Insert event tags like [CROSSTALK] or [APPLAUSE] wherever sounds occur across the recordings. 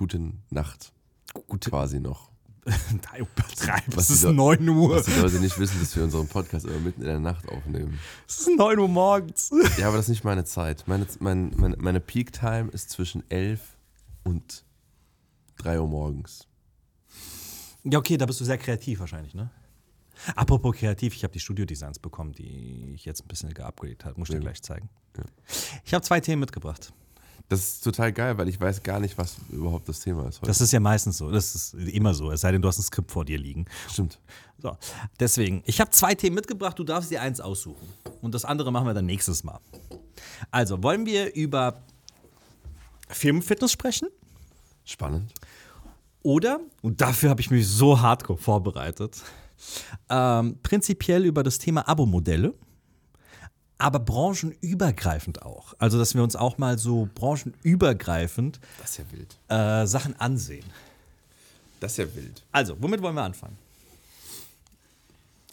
Gute Nacht. Gute Quasi noch. [LAUGHS] Da übertreib, Was es ist die Leu- 9 Uhr. Was die Leute nicht wissen, dass wir unseren Podcast immer mitten in der Nacht aufnehmen. Es ist 9 Uhr morgens. Ja, aber das ist nicht meine Zeit. Meine, mein, meine, meine Peak Time ist zwischen 11 und 3 Uhr morgens. Ja, okay, da bist du sehr kreativ wahrscheinlich, ne? Apropos kreativ, ich habe die Studio-Designs bekommen, die ich jetzt ein bisschen geupgradet habe. Muss ich dir gleich zeigen. Ich habe zwei Themen mitgebracht. Das ist total geil, weil ich weiß gar nicht, was überhaupt das Thema ist heute. Das ist ja meistens so. Das ist immer so. Es sei denn, du hast ein Skript vor dir liegen. Stimmt. So, deswegen, ich habe zwei Themen mitgebracht, du darfst dir eins aussuchen. Und das andere machen wir dann nächstes Mal. Also, wollen wir über Firmenfitness sprechen? Spannend. Oder, und dafür habe ich mich so hardcore vorbereitet, ähm, prinzipiell über das Thema Abo-Modelle, aber branchenübergreifend auch. Also, dass wir uns auch mal so branchenübergreifend Das ist ja wild. äh, Sachen ansehen. Das ist ja wild. Also, womit wollen wir anfangen?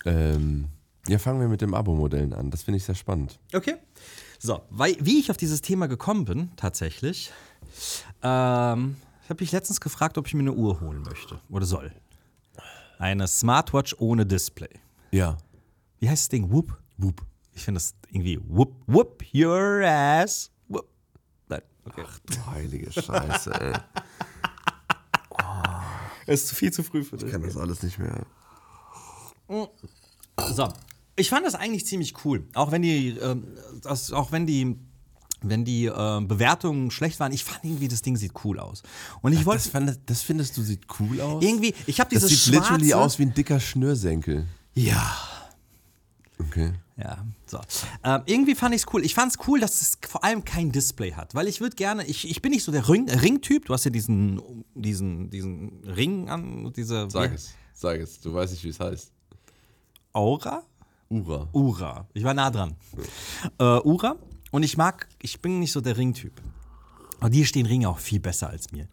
Ähm, ja, fangen wir mit dem Abo-Modellen an. Das finde ich sehr spannend. Okay. So, weil, wie ich auf dieses Thema gekommen bin, tatsächlich, ähm, ich habe mich letztens gefragt, ob ich mir eine Uhr holen möchte oder soll. Eine Smartwatch ohne Display. Ja. Wie heißt das Ding? Whoop? Whoop. Ich finde das irgendwie whoop, whoop your ass. Whoop. Nein, okay. Du heilige Scheiße, ey. Es ist viel zu früh für Ich dich. kann das alles nicht mehr. So, ich fand das eigentlich ziemlich cool. Auch wenn die, ähm, das, auch wenn die, wenn die ähm, Bewertungen schlecht waren, ich fand irgendwie, das Ding sieht cool aus. Und ich wollte Das, das findest du sieht cool aus? irgendwie, ich habe Das dieses sieht literally schwarze- aus wie ein dicker Schnürsenkel. Ja. Okay. Ja, so. Ähm, irgendwie fand ich es cool. Ich fand es cool, dass es vor allem kein Display hat, weil ich würde gerne, ich, ich bin nicht so der Ring- Ring-Typ. Du hast ja diesen, diesen, diesen Ring an, diese Sag es. Sag es. Du weißt nicht, wie es heißt. Aura? Ura. Ura. Ich war nah dran. Äh, Ura. Und ich mag, ich bin nicht so der Ringtyp. Aber dir stehen Ringe auch viel besser als mir.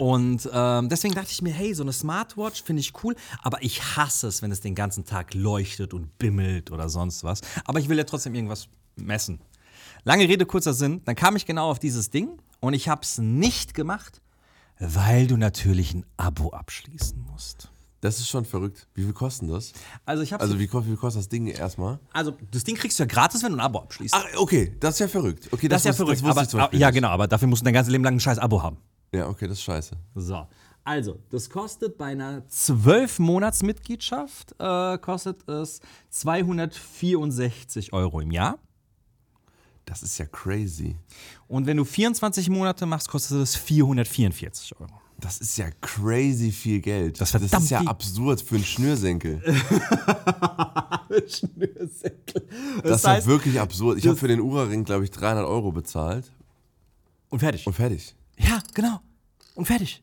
Und ähm, deswegen dachte ich mir, hey, so eine Smartwatch finde ich cool, aber ich hasse es, wenn es den ganzen Tag leuchtet und bimmelt oder sonst was. Aber ich will ja trotzdem irgendwas messen. Lange Rede, kurzer Sinn. Dann kam ich genau auf dieses Ding und ich habe es nicht gemacht, weil du natürlich ein Abo abschließen musst. Das ist schon verrückt. Wie viel kostet das? Also ich Also wie, wie viel kostet das Ding erstmal? also das Ding kriegst du ja gratis, wenn du ein Abo abschließt. Ach, okay, das ist ja verrückt. Okay, Das ist ja wusste- verrückt. wusste aber, Beispiel ja, genau, aber dafür musst du dein ganzes Leben lang ein scheiß Abo haben. Ja, okay, das ist scheiße. So. Also, das kostet bei einer 12-Monats-Mitgliedschaft äh, kostet es 264 Euro im Jahr. Das ist ja crazy. Und wenn du 24 Monate machst, kostet es 444 Euro. Das ist ja crazy viel Geld. Das ist das ist ja absurd für einen Schnürsenkel. [LAUGHS] Schnürsenkel. Das, ist ja wirklich absurd. Ich habe für den Ura-Ring, glaube ich, 300 Euro bezahlt Und fertig. und fertig. Ja, genau. Und fertig.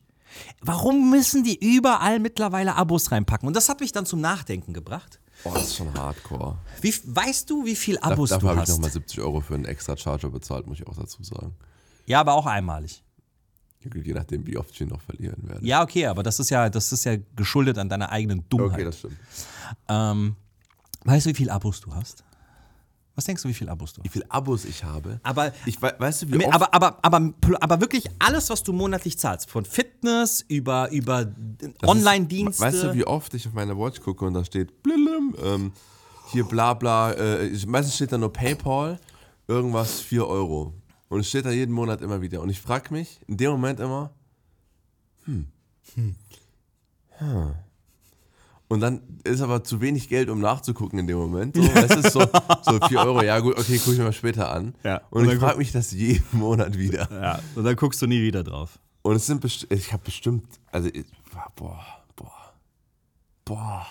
Warum müssen die überall mittlerweile Abos reinpacken? Und das hat mich dann zum Nachdenken gebracht. Oh, das ist schon hardcore. Wie, weißt du, wie viel Da, Abos dafür du habe ich hast? nochmal 70 Euro für einen extra Charger bezahlt, muss ich auch dazu sagen. ja, aber auch einmalig. Je nachdem, wie oft ich ihn noch verlieren werde. Ja, okay, aber das ist ja, das ist ja geschuldet an deiner eigenen Dummheit. okay, das stimmt. ähm, weißt du, wie viele Abos du hast? Was denkst du, wie viele Abos du Wie hast? viele Abos ich habe? Aber, Ich, wei- weißt du, wie oft aber, aber, aber, aber wirklich alles, was du monatlich zahlst, von Fitness über, über Online-Dienste. Weißt du, wie oft ich auf meine Watch gucke und da steht blilim, ähm, hier bla bla, äh, meistens steht da nur PayPal, irgendwas 4 Euro. Und es steht da jeden Monat immer wieder. Und ich frage mich in dem Moment immer, hm. Hm. Und dann ist aber zu wenig Geld, um nachzugucken in dem Moment. So, es ist so, so [LAUGHS] 4 Euro, ja gut, okay, gucke ich mir mal später an. Ja, Und, und ich frage mich das jeden Monat wieder. ja, und dann guckst du nie wieder drauf. Und es sind bestimmt, ich habe bestimmt, also, ich, boah, boah, boah.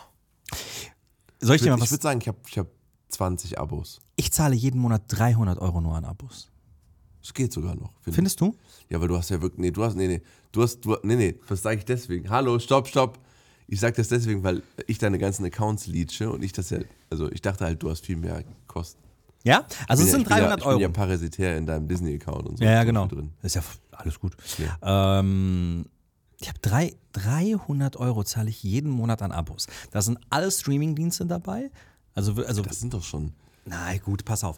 Soll ich Ich dir würde mal was? würd sagen, ich habe ich hab 20 Abos. Ich zahle jeden Monat 300 Euro nur an Abos. Es geht sogar noch. finde ich. Findest du? Ja, aber du hast ja wirklich, nee, du hast, nee, nee, du hast, du, nee, nee, was sage ich deswegen? Hallo, stopp, stopp. Ich sage das deswegen, weil ich deine ganzen Accounts leache und ich das ja, also ich dachte halt, du hast viel mehr Kosten. Ja? Also es Ich bin sind ja, 300 ich bin ja, Euro. Ich bin ja parasitär in deinem Disney-Account und so. Ja, ja, genau. Drin. Ist ja alles gut. Ähm, ich habe drei, 300 Euro zahle ich jeden Monat an Abos. Da sind alle Streamingdienste dabei. Also, also Das sind doch schon. na gut, pass auf.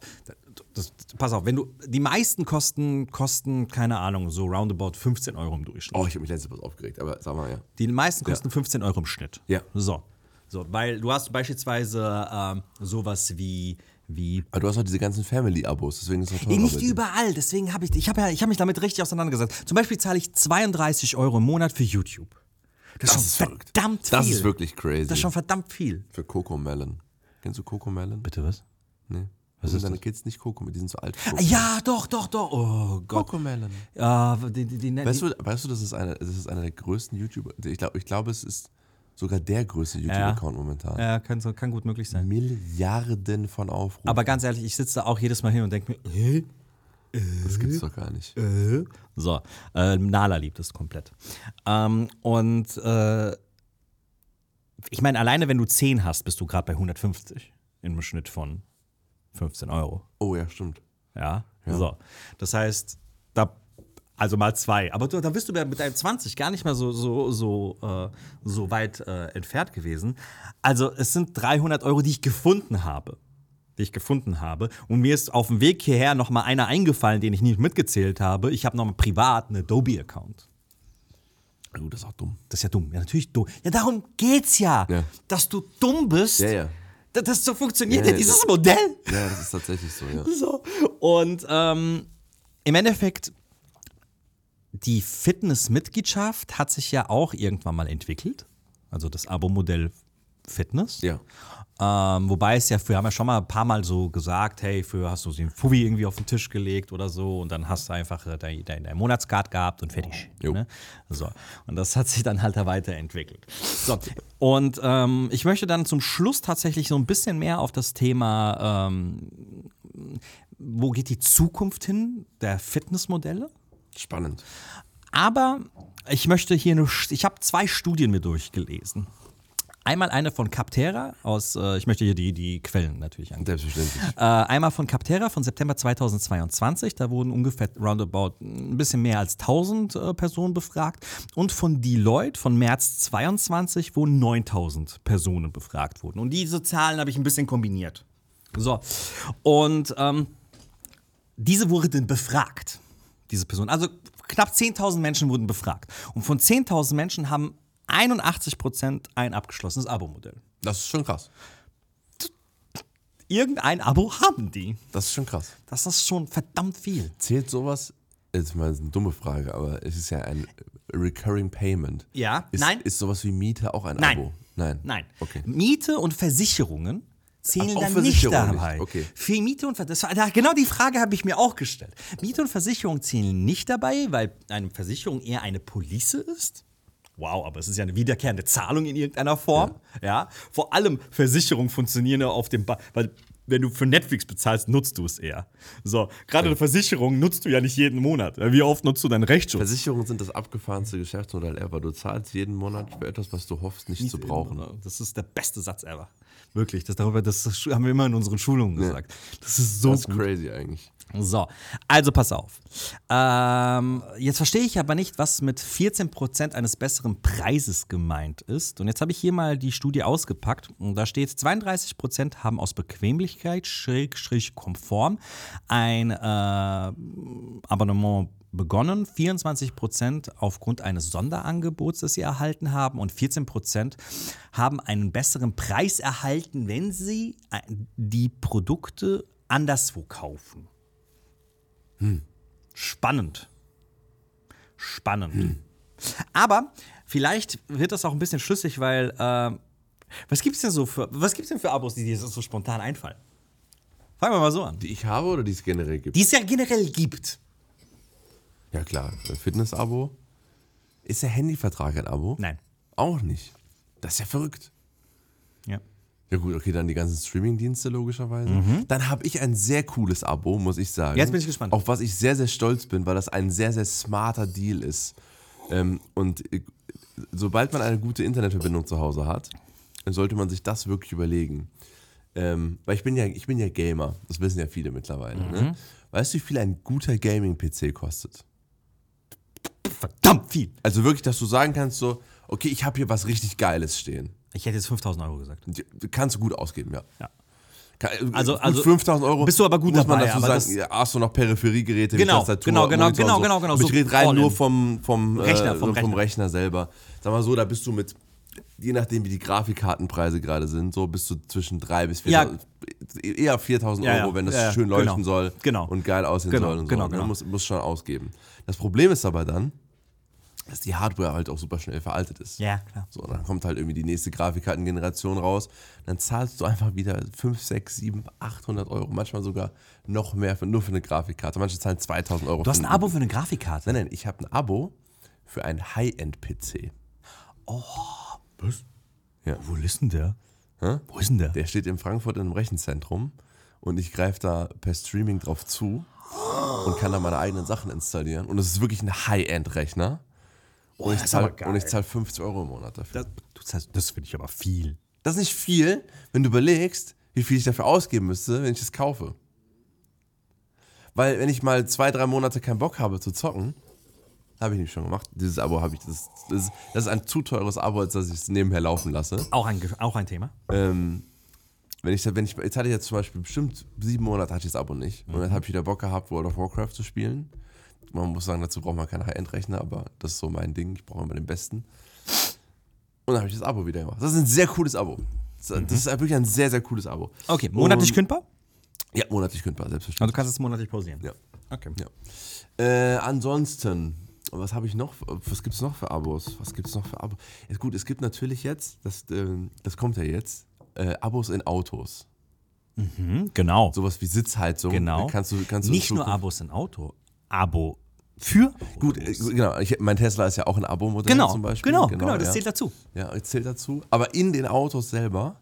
Das, das, pass auf, wenn du die meisten kosten kosten keine Ahnung so roundabout 15 Euro im Durchschnitt. Oh, ich habe mich letztes Mal aufgeregt, aber sag mal, ja. Die meisten kosten 15 Euro im Schnitt. Ja. So, so, weil du hast beispielsweise ähm, sowas wie wie Aber du hast auch diese ganzen Family-Abos, deswegen ist Nee, teurer nicht überall, deswegen habe ich, ich habe ja, ich habe mich damit richtig auseinandergesetzt. Zum Beispiel zahle ich 32 Euro im Monat für YouTube. Das, Das ist ist schon verrückt. verdammt viel. Das ist wirklich crazy. Das ist schon verdammt viel. Für Coco Melon. Kennst du Coco Melon? Bitte was? Nee. Was ist deine Kids nicht Coco, die sind so alt. für Coco. Ja, doch, doch, doch. Oh Gott. Coco Melon. Ja, die, die, die, Weißt du, weißt du, das ist einer, das ist einer der größten YouTuber. Ich glaube, ich glaube, es ist sogar der größte YouTube-Account momentan. ja, kann, kann gut möglich sein. Milliarden von Aufrufen. Aber ganz ehrlich, ich sitze da auch jedes Mal hin und denke mir, hä? das gibt's doch gar nicht. So, äh, Nala liebt es komplett. Ähm, und äh, ich meine, alleine wenn du 10 hast, bist du gerade bei 150 im Schnitt von 15 Euro. Oh ja, stimmt. Ja? So. Das heißt, da, also mal zwei. Aber du, da bist du mit deinem 20 gar nicht mehr so, so, so, äh, so weit äh, entfernt gewesen. Also es sind 300 Euro, die ich gefunden habe. Die ich gefunden habe. Und mir ist auf dem Weg hierher noch mal einer eingefallen, den ich nicht mitgezählt habe. Ich habe noch mal privat einen Adobe-Account. Oh, das ist auch dumm. Das ist ja dumm. Ja, natürlich dumm. Ja, darum geht's ja. Ja. Dass du dumm bist. Ja, ja. Das, das so funktioniert Ja, ja, dieses das- Modell. Ja, das ist tatsächlich so, ja. So. Und ähm, im Endeffekt, die Fitness-Mitgliedschaft hat sich ja auch irgendwann mal entwickelt. Also das Abo-Modell Fitness. Ja. Ähm, wobei es ja, wir haben ja schon mal ein paar Mal so gesagt, hey, für hast du den Fuffi irgendwie auf den Tisch gelegt oder so und dann hast du einfach äh, dein, dein, dein Monatscard gehabt und fertig. Ne? So. Und das hat sich dann halt da weiterentwickelt. So. Und ähm, ich möchte dann zum Schluss tatsächlich so ein bisschen mehr auf das Thema, ähm, wo geht die Zukunft hin der Fitnessmodelle? Spannend. Aber ich möchte hier nur, ich habe zwei Studien mir durchgelesen. Einmal eine von Capterra aus, äh, ich möchte hier die, die Quellen natürlich angeben. Selbstverständlich. Äh, einmal von Capterra von September 2022, da wurden ungefähr roundabout ein bisschen mehr als 1000 äh, Personen befragt. Und von Deloitte von März 22, wo 9000 Personen befragt wurden. Und diese Zahlen habe ich ein bisschen kombiniert. So, und ähm, diese wurden befragt, diese Personen. Also knapp 10.000 Menschen wurden befragt. Und von 10.000 Menschen haben 81% ein abgeschlossenes Abo-Modell. Das ist schon krass. Irgendein Abo haben die. Das ist schon krass. Das ist schon verdammt viel. Zählt sowas, jetzt mal eine dumme Frage, aber es ist ja ein Recurring Payment. Ja, Ist, nein. Ist sowas wie Miete auch ein Nein. Abo? Nein. Nein. Okay. Miete und Versicherungen zählen Ach, dann Versicherungen nicht nicht. dabei. Okay. Für Miete und Versicherung, genau die Frage habe ich mir auch gestellt. Miete und Versicherung zählen nicht dabei, weil eine Versicherung eher eine Police ist. Wow, aber es ist ja eine wiederkehrende Zahlung in irgendeiner Form. Ja. Vor allem Versicherungen funktionieren ja auf dem, ba weil wenn du für Netflix bezahlst, nutzt du es eher. So, gerade eine Versicherung nutzt du ja nicht jeden Monat. Wie oft nutzt du deinen Rechtsschutz? Versicherungen sind das abgefahrenste Geschäftsmodell ever. Du zahlst jeden Monat für etwas, was du hoffst, nicht, zu brauchen. Das ist der beste Satz ever. Wirklich, das, darüber, das haben wir immer in unseren Schulungen gesagt. Das ist so Das ist gut. crazy eigentlich. So, also pass auf. Ähm, jetzt verstehe ich aber nicht, was mit 14% eines besseren Preises gemeint ist. Und jetzt habe ich hier mal die Studie ausgepackt. Und da steht, 32% haben aus Bequemlichkeit, schräg, schräg, konform ein äh, Abonnement begonnen, 24% aufgrund eines Sonderangebots, das sie erhalten haben und 14% haben einen besseren Preis erhalten, wenn sie äh, die Produkte anderswo kaufen. Spannend. Spannend. Aber vielleicht wird das auch ein bisschen schlüssig, weil äh, was gibt's denn so für was gibt's denn für Abos, die dir so spontan einfallen? Fangen wir mal so an. Die ich habe oder die es generell gibt? Die es ja generell gibt. ja klar, Fitness-Abo. Ist der Handyvertrag ein Abo? Nein. Auch nicht. Das ist ja verrückt. Ja. Gut, okay, dann die ganzen Streaming-Dienste logischerweise. Dann habe ich ein sehr cooles Abo, muss ich sagen. Mhm. Jetzt bin ich gespannt. Auf was ich sehr, sehr stolz bin, weil das ein sehr, sehr smarter Deal ist. Ähm, und äh, sobald man eine gute Internetverbindung zu Hause hat, dann sollte man sich das wirklich überlegen. Ähm, weil ich bin ja, ich bin ja Gamer, das wissen ja viele mittlerweile. Mhm. Ne? Weißt du, wie viel ein guter Gaming-PC kostet? Verdammt viel. Also wirklich, dass du sagen kannst so, okay, ich habe hier was richtig Geiles stehen. Ich hätte jetzt 5000 Euro gesagt. Kannst du gut ausgeben, ja. Ja. Kann- Also- also 5000 Euro. bist du aber gut muss man dabei, dazu aber sagen, das- ja, hast du noch Peripheriegeräte, Genau, Tastatur, genau, genau, Monitor genau, so. genau, genau, so ich rede rein nur vom, vom, Rechner, äh, vom vom Rechner. Rechner selber. Sag mal so, da bist du mit, je nachdem wie die Grafikkartenpreise gerade sind, so bist du zwischen 3 bis 4.000, eher 4.000 Ja, ja, Euro, wenn das ja, ja, schön leuchten genau, soll genau. und geil aussehen Genau, soll und genau, so. genau. Ne? Muss, muss schon ausgeben. Das Problem ist aber dann, dass die Hardware halt auch super schnell veraltet ist. Ja, klar. So, dann kommt halt irgendwie die nächste Grafikkartengeneration raus. Dann zahlst du einfach wieder 5, 6, 7, 800 Euro. Manchmal sogar noch mehr für, nur für eine Grafikkarte. Manche zahlen 2000 Euro. Du hast ein Abo für eine Grafikkarte. Nein, nein, ich habe ein Abo für einen High-End-PC. Was? Ja. Wo ist denn der? Hä? Wo ist denn der? Der steht in Frankfurt in einem Rechenzentrum und ich greife da per Streaming drauf zu und kann da meine eigenen Sachen installieren. Und es ist wirklich ein High-End-Rechner. Und ich zahle geil. und ich zahl 50 Euro im Monat dafür. Das, du zahlst- das finde ich aber viel. Das ist nicht viel, wenn du überlegst, wie viel ich dafür ausgeben müsste, wenn ich es kaufe. Weil wenn ich mal zwei, drei Monate keinen Bock habe zu zocken, habe ich nicht schon gemacht. Dieses Abo habe ich, das, das, ist, das ist ein zu teures Abo, als dass ich es nebenher laufen lasse. Auch ein, auch ein Thema. Ähm, wenn ich, wenn ich, jetzt hatte ich jetzt zum Beispiel bestimmt sieben Monate hatte ich das Abo nicht. Und dann habe ich wieder Bock gehabt, World of Warcraft zu spielen. Man muss sagen, dazu braucht man keinen High-End-Rechner, aber das ist so mein Ding. Ich brauche immer den besten. Und dann habe ich das Abo wieder gemacht. Das ist ein sehr cooles Abo. Das das ist wirklich ein sehr, sehr cooles Abo. Okay, monatlich Und- kündbar? Ja, monatlich kündbar, Also selbstverständlich. du kannst es monatlich pausieren. Ja. Okay. Ja. Äh, ansonsten, was habe ich noch? Was gibt es noch für Abos? Was gibt es noch für Abos? Ja, gut, es gibt natürlich jetzt, das, ähm, das kommt ja jetzt, äh, Abos in Autos. Hm, genau. Sowas wie Sitzheizung. genau. Kannst du, kannst du Nicht nur Abos in Auto, Abo für Gut, äh, genau. Ich, mein Tesla ist ja auch ein Abo-Modell Genau, zum Beispiel. genau, genau, das ja. zählt dazu. Ja, das zählt dazu. Aber in den Autos selber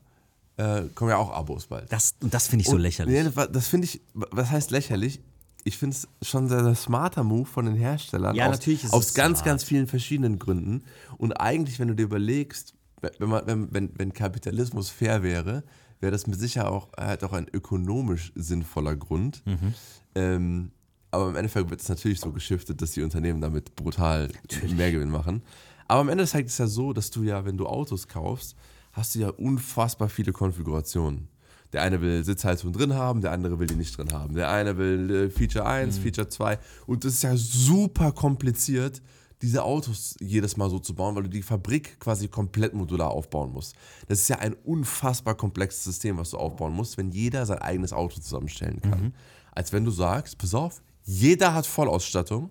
äh, kommen ja auch Abos bald. Das, und das finde ich so Und- lächerlich. Nee, das- das finde ich, was heißt lächerlich? Ich finde es schon sehr, sehr smarter Move von den Herstellern. Ja, aus, natürlich ist Aus es ganz, smart. ganz vielen verschiedenen Gründen. Und eigentlich, wenn du dir überlegst, wenn, man, wenn, wenn, wenn Kapitalismus fair wäre, wäre das mit Sicherheit auch, halt auch ein ökonomisch sinnvoller Grund. Mhm. Ähm, aber im Endeffekt wird es natürlich so geschiftet, dass die Unternehmen damit brutal mehr Gewinn machen. Aber am Ende ist es ja so, dass du ja, wenn du Autos kaufst, hast du ja unfassbar viele Konfigurationen. Der eine will Sitzheizung drin haben, der andere will die nicht drin haben. Der eine will äh, Feature 1, Feature 2. Und das ist ja super kompliziert, diese Autos jedes Mal so zu bauen, weil du die Fabrik quasi komplett modular aufbauen musst. Das ist ja ein unfassbar komplexes System, was du aufbauen musst, wenn jeder sein eigenes Auto zusammenstellen kann. Als wenn du sagst, pass auf, jeder hat Vollausstattung,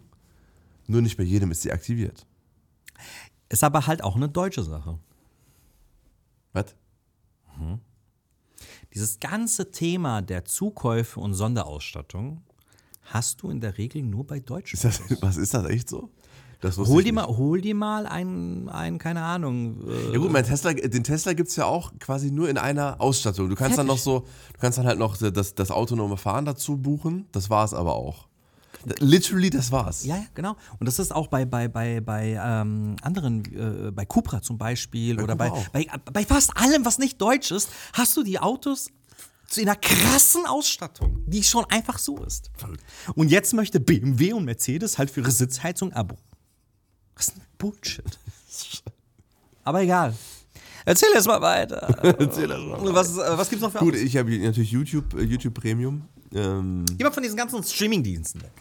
nur nicht bei jedem ist sie aktiviert. Ist aber halt auch eine deutsche Sache. Was? Dieses ganze Thema der Zukäufe und Sonderausstattung hast du in der Regel nur bei Deutschen. Ist das, [LAUGHS] was ist das echt so? Hol dir, mal, hol dir mal ein, ein keine Ahnung. Äh, Ja gut, mein Tesla, den Tesla gibt es ja auch quasi nur in einer Ausstattung. Du kannst dann noch Fertig. so, du kannst dann halt noch das, das autonome Fahren dazu buchen. Das war es aber auch. Literally, das war's. ja, ja, genau. Und das ist auch bei, bei, bei, bei ähm, anderen, äh, bei Cupra zum Beispiel oder bei, auch. bei, bei fast allem, was nicht deutsch ist, hast du die Autos zu einer krassen Ausstattung, die schon einfach so ist. Und jetzt möchte BMW und Mercedes halt für ihre Sitzheizung Abo. Was ist denn Bullshit? [LAUGHS] Aber egal. Erzähl erst mal weiter. [LAUGHS] Erzähl das mal. Was, äh, was gibt's noch für Gut, Abos? ich habe natürlich YouTube, äh, YouTube Premium. Ähm, Geh mal von diesen ganzen Streaming-Diensten weg.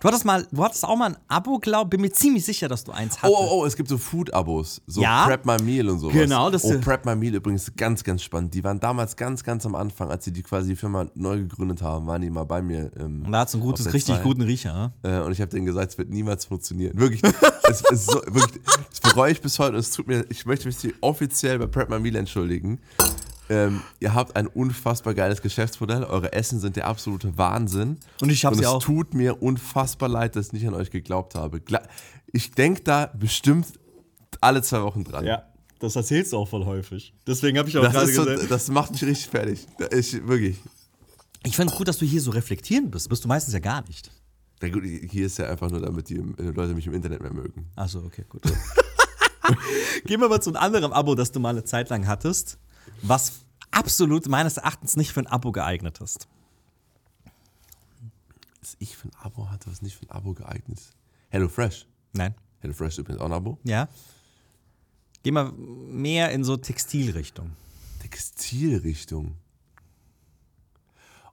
Du hattest mal, du hattest auch mal ein Abo, glaub, bin mir ziemlich sicher, dass du eins oh, hattest. oh, oh, es gibt so Food-Abos. So Ja. Prep My Meal und sowas. Genau, das Oh, ist- Prep My Meal übrigens ganz, ganz spannend. Die waren damals ganz, ganz am Anfang, als sie die quasi die Firma neu gegründet haben, waren die mal bei mir. Ähm, Und da hat's einen auf gutes, richtig Zeit. guten Riecher. Äh, und ich habe denen gesagt, es wird niemals funktionieren. Wirklich, es, es so, wirklich, das bereue ich bis heute. Und es tut mir, ich möchte mich hier offiziell bei Prep My Meal entschuldigen. Ähm, ihr habt ein unfassbar geiles Geschäftsmodell. Eure Essen sind der absolute Wahnsinn. Und ich hab Und sie es auch. tut mir unfassbar leid, dass ich nicht an euch geglaubt habe. Ich denke da bestimmt alle zwei Wochen dran. Ja. Das erzählst du auch voll häufig. Deswegen habe ich auch Das, gerade so, gesagt. das macht mich richtig fertig. Ich, wirklich. Ich finde es gut, dass du hier so reflektierend bist. Bist du meistens ja gar nicht. Na gut, hier ist ja einfach nur, damit die äh, Leute mich im Internet mehr mögen. Achso, okay, gut. [LAUGHS] Gehen wir mal zu einem anderen Abo, das du mal eine Zeit lang hattest, was absolut meines Erachtens nicht für ein Abo geeignet ist. Was ich für ein Abo hatte, was nicht für ein Abo geeignet ist. HelloFresh. Nein. HelloFresh ist übrigens auch ein Abo. Ja. Geh mal mehr in so Textilrichtung. Textilrichtung.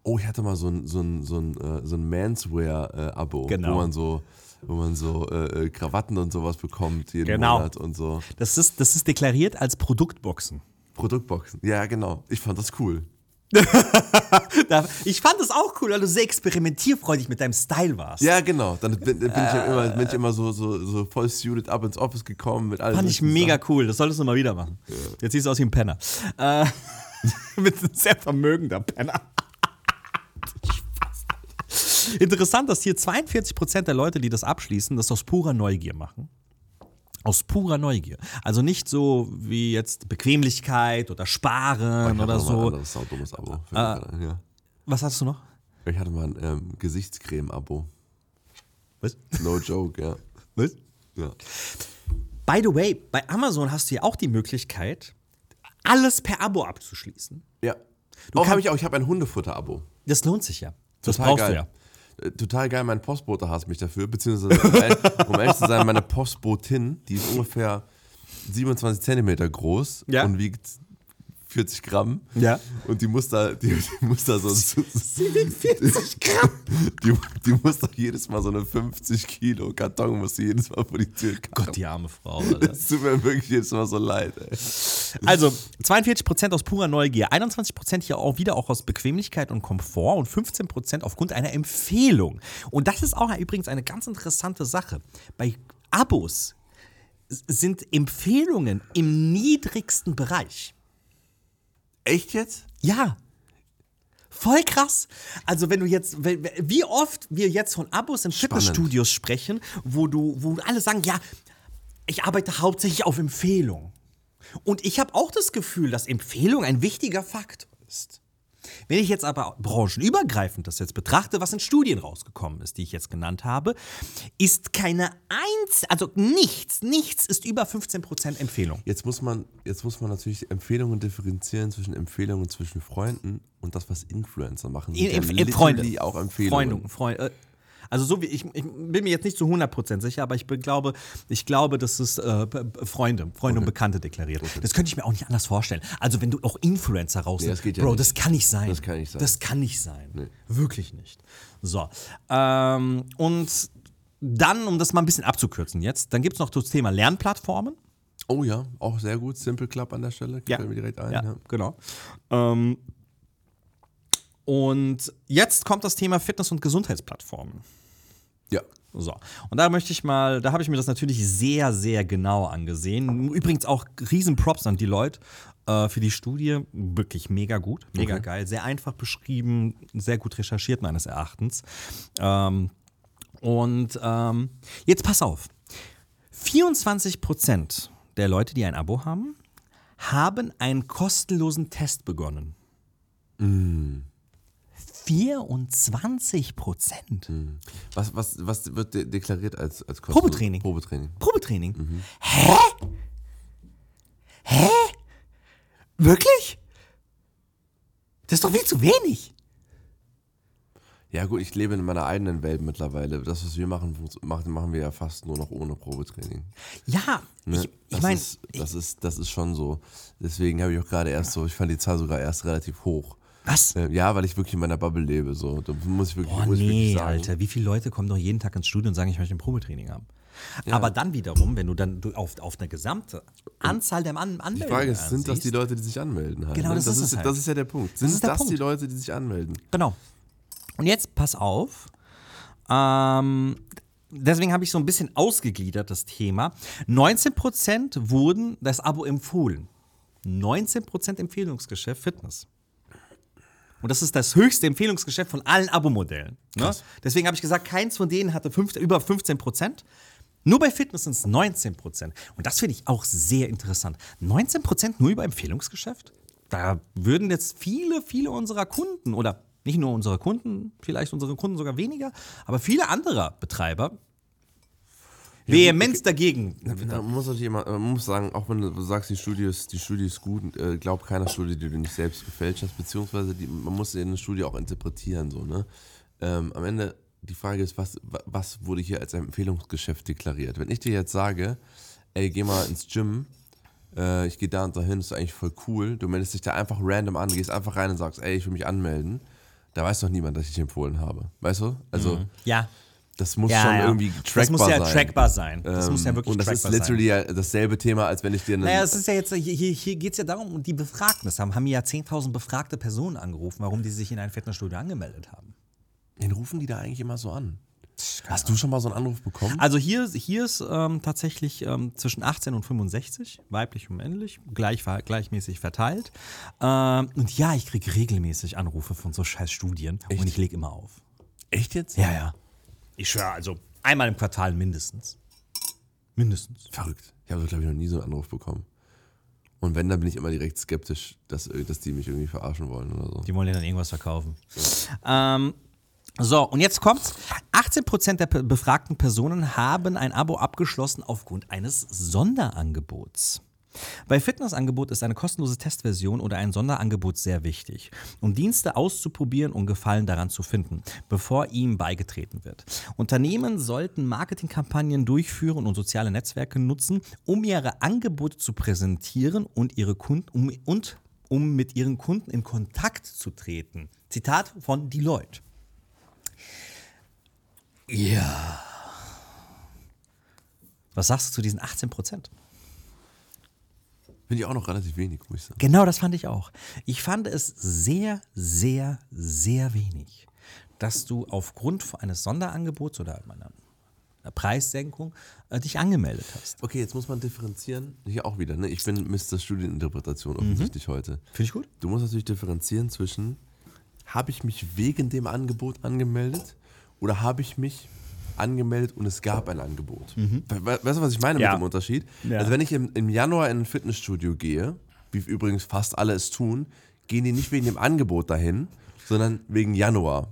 Oh, ich hatte mal so ein, so ein, so ein, äh, so ein Manswear-Abo, Genau. wo man so, wo man so äh, äh, Krawatten und sowas bekommt jeden Genau. Monat und so. Das ist, das ist deklariert als Produktboxen. Produktboxen. Ja, genau. Ich fand das cool. [LAUGHS] Ich fand es auch cool, weil du sehr experimentierfreudig mit deinem Style warst. Ja, genau. Dann bin, bin ich ja immer, bin ich immer so, so, so voll suited up ins Office gekommen mit allem. Fand ich mega cool. Das solltest du mal wieder machen. Jetzt siehst du aus wie ein Penner. Äh, [LAUGHS] mit einem sehr vermögender Penner. [LAUGHS] Interessant, dass hier 42% der Leute, die das abschließen, das aus purer Neugier machen. Aus purer Neugier. Also nicht so wie jetzt Bequemlichkeit oder Sparen oder Ein so. anderes saudummes Abo. Ein, ja. Was hast du noch? Ich hatte mal ein ähm, Gesichtscreme-Abo. Was? No joke, ja. [LAUGHS] Was? ja. By the way, bei Amazon hast du ja auch die Möglichkeit, alles per Abo abzuschließen. Ja. Du Oh, kannst- habe ich auch. Ich habe ein Hundefutter-Abo. Das lohnt sich ja. Das Total brauchst geil. du ja. Äh, Total geil, mein Postbote hasst mich dafür, beziehungsweise, um ehrlich, um ehrlich zu sein, meine Postbotin, die ist ungefähr 27 Zentimeter groß Ja. und wiegt 40 Gramm. Ja. Und die muss da, die, die muss da so. Sie wiegt 40 [LAUGHS] Gramm. Die, die muss da jedes Mal so eine 50 Kilo Karton, muss sie jedes Mal vor die Tür karren. Gott, die arme Frau. Alter. Es tut mir wirklich jedes Mal so leid, ey. Also 42% aus purer Neugier, 21% hier auch wieder auch aus Bequemlichkeit und Komfort und 15% aufgrund einer Empfehlung. Und das ist auch übrigens eine ganz interessante Sache. Bei Abos sind Empfehlungen im niedrigsten Bereich. Echt jetzt? Ja. Voll krass. Also wenn du jetzt, wie oft wir jetzt von Abos in Fitnessstudios sprechen, wo du, wo alle sagen, ja, ich arbeite hauptsächlich auf Empfehlung. Und ich habe auch das Gefühl, dass Empfehlung ein wichtiger Faktor ist. Wenn ich jetzt aber branchenübergreifend das jetzt betrachte, was in Studien rausgekommen ist, die ich jetzt genannt habe, ist keine eins, also nichts, nichts ist über 15% Empfehlung. Jetzt muss man, jetzt muss man natürlich Empfehlungen differenzieren zwischen Empfehlungen zwischen Freunden und das, was Influencer machen. Sind ja Empf- literally Freunde. auch Empfehlungen. Freunde, Freunde. äh, Also so wie ich, ich bin mir jetzt nicht zu 100% sicher, aber ich bin, glaube, ich glaube, das ist äh, Freunde, Freunde und Bekannte deklariert. Das könnte ich mir auch nicht anders vorstellen. Also wenn du auch Influencer raus, Nee, das geht ja Bro, nicht. das kann nicht sein. Das kann nicht sein. Das kann nicht sein. Wirklich nicht. So ähm, und dann, um das mal ein bisschen abzukürzen jetzt, dann gibt es noch das Thema Lernplattformen. Oh ja, auch sehr gut. Simple Club an der Stelle. Ja. Fällt mir direkt ein. Ja, Ja. genau. Ähm, und jetzt kommt das Thema Fitness- und Gesundheitsplattformen. ja. So, und da möchte ich mal, da habe ich mir das natürlich sehr, sehr genau angesehen. Übrigens auch riesen Props an die Leute äh, für die Studie. Wirklich mega gut, mega Okay. geil, sehr einfach beschrieben, sehr gut recherchiert meines Erachtens. Ähm, und ähm, jetzt pass auf. 24% der Leute, die ein Abo haben, haben einen kostenlosen Test begonnen. 24 Prozent. Was, was, was wird de deklariert als, als kostenlos? Probetraining. Probetraining. Probetraining. Hä? Hä? Wirklich? Das ist doch viel zu wenig. Ja gut, ich lebe in meiner eigenen Welt mittlerweile. Das, was wir machen, machen, wir ja fast nur noch ohne Probetraining. Ja, Ne? ich, ich das, meine, ist, das, ist, das ist schon so. Deswegen habe ich auch gerade erst so, ich fand die Zahl sogar erst relativ hoch. Was? Äh, Ja, weil ich wirklich in meiner Bubble lebe. So. Da muss ich wirklich, Oh muss ich wirklich nee, sagen. Alter, wie viele Leute kommen doch jeden Tag ins Studio und sagen, ich möchte ein Probetraining haben? Aber dann wiederum, wenn du dann auf, auf eine gesamte Anzahl der An Die Anmeldungen Frage ist, sind das die Leute, die sich anmelden? Halt, Genau, ne? das ist es ist, halt. das ist ja der Punkt. Sind das die Punkt. Leute, die sich anmelden? Genau. Und jetzt pass auf. Ähm, deswegen habe ich so ein bisschen ausgegliedert das Thema. 19% wurden das Abo empfohlen. 19% Empfehlungsgeschäft Fitness. Und das ist das höchste Empfehlungsgeschäft von allen Abo-Modellen. Ne? Deswegen habe ich gesagt, keins von denen hatte fünf, über 15%. Nur bei Fitness sind es 19 Prozent. Und das finde ich auch sehr interessant. 19 Prozent nur über Empfehlungsgeschäft? Da würden jetzt viele, viele unserer Kunden oder nicht nur unsere Kunden, vielleicht unsere Kunden sogar weniger, aber viele anderer Betreiber vehement dagegen. Na, man, muss natürlich immer, man muss sagen, auch wenn du sagst, die Studie ist, die Studie ist gut, äh, glaub keiner Studie, die du nicht selbst gefälscht hast, beziehungsweise die, man muss eine Studie auch interpretieren. So, ne? Ähm, am Ende, die Frage ist, was, was wurde hier als Empfehlungsgeschäft deklariert? Wenn ich dir jetzt sage, ey, geh mal ins Gym, äh, ich gehe da und dahin, ist eigentlich voll cool, du meldest dich da einfach random an, gehst einfach rein und sagst, ey, ich will mich anmelden, da weiß doch niemand, dass ich dich empfohlen habe. Weißt du? Also, Ja. Das muss Ja, schon ja. irgendwie trackbar Das muss ja sein. trackbar sein. Das muss ja Ähm, wirklich Und das ist trackbar literally ja dasselbe Thema, als wenn ich dir einen. Naja, es ist ja jetzt, hier, hier, geht es ja darum, und die Befragten, das haben, haben ja 10.000 befragte Personen angerufen, warum die sich in ein Fitnessstudio angemeldet haben. Wen rufen die da eigentlich immer so an? Hast du schon mal so einen Anruf bekommen? Also hier, hier ist ähm, tatsächlich ähm, zwischen 18 und 65, weiblich und männlich, gleich, gleichmäßig verteilt. Ähm, und ja, ich kriege regelmäßig Anrufe von so scheiß Studien und ich lege immer auf. Echt jetzt? Ja, ja. Ich schwöre, also einmal im Quartal mindestens. Mindestens. Verrückt. Ich habe, glaube ich, noch nie so einen Anruf bekommen. Und wenn, dann bin ich immer direkt skeptisch, dass, dass die mich irgendwie verarschen wollen oder so. Die wollen dir dann irgendwas verkaufen. Ähm, so, und jetzt kommt's. 18% der befragten Personen haben ein Abo abgeschlossen aufgrund eines Sonderangebots. Bei Fitnessangebot ist eine kostenlose Testversion oder ein Sonderangebot sehr wichtig, um Dienste auszuprobieren und Gefallen daran zu finden, bevor ihm beigetreten wird. Unternehmen sollten Marketingkampagnen durchführen und soziale Netzwerke nutzen, um ihre Angebote zu präsentieren und ihre Kunden um, und um mit ihren Kunden in Kontakt zu treten. Zitat von Deloitte. Ja. Was sagst du zu diesen 18 Prozent? Finde ich auch noch relativ wenig, muss ich sagen. Genau das fand ich auch. Ich fand es sehr, sehr, sehr wenig, dass du aufgrund eines Sonderangebots oder einer, Preissenkung äh, dich angemeldet hast. Okay, jetzt muss man differenzieren. Hier auch wieder, ne? Ich bin Mr. Studieninterpretation offensichtlich heute. Finde ich gut? Du musst natürlich differenzieren zwischen, habe ich mich wegen dem Angebot angemeldet oder habe ich mich angemeldet und es gab ein Angebot. We- Weißt du, was ich meine Ja. mit dem Unterschied? Ja. Also wenn ich im, im Januar in ein Fitnessstudio gehe, wie übrigens fast alle es tun, gehen die nicht wegen dem Angebot dahin, sondern wegen Januar.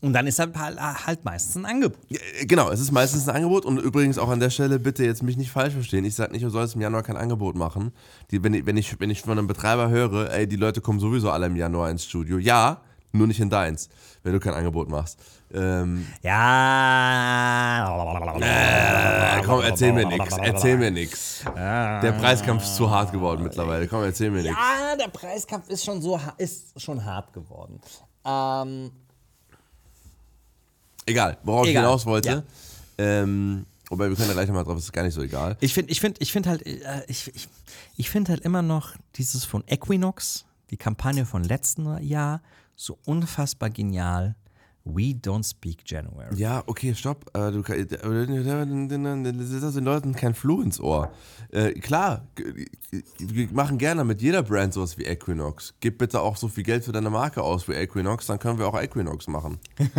Und dann ist halt, halt meistens ein Angebot. Ja, äh, Genau, es ist meistens ein Angebot und übrigens auch an der Stelle bitte jetzt mich nicht falsch verstehen. Ich sage nicht, du sollst im Januar kein Angebot machen. Die, wenn, ich, wenn, ich, wenn ich von einem Betreiber höre, ey, die Leute kommen sowieso alle im Januar ins Studio. Ja, nur nicht in deins, wenn du kein Angebot machst. Ähm, Ja. äh, komm, erzähl mir nix, erzähl mir nix. Der Preiskampf ist zu hart geworden mittlerweile. Komm, erzähl mir nix. Ja, der Preiskampf ist schon so ist schon hart geworden. Ähm, Egal, worauf ich Egal, hinaus wollte. ja. Ähm, wobei, wir können da gleich nochmal drauf, ist gar nicht so egal. Ich finde ich find, ich find halt, äh, ich, ich, ich find halt immer noch dieses von Equinox, die Kampagne von letzten Jahr, so unfassbar genial. We don't speak January. Ja, okay, stopp. Äh, du, kann- äh, das ist den Leuten kein Floh ins Ohr. Äh, klar, wir machen gerne mit jeder Brand sowas wie Equinox. Gib bitte auch so viel Geld für deine Marke aus wie Equinox, dann können wir auch Equinox machen. [LAUGHS]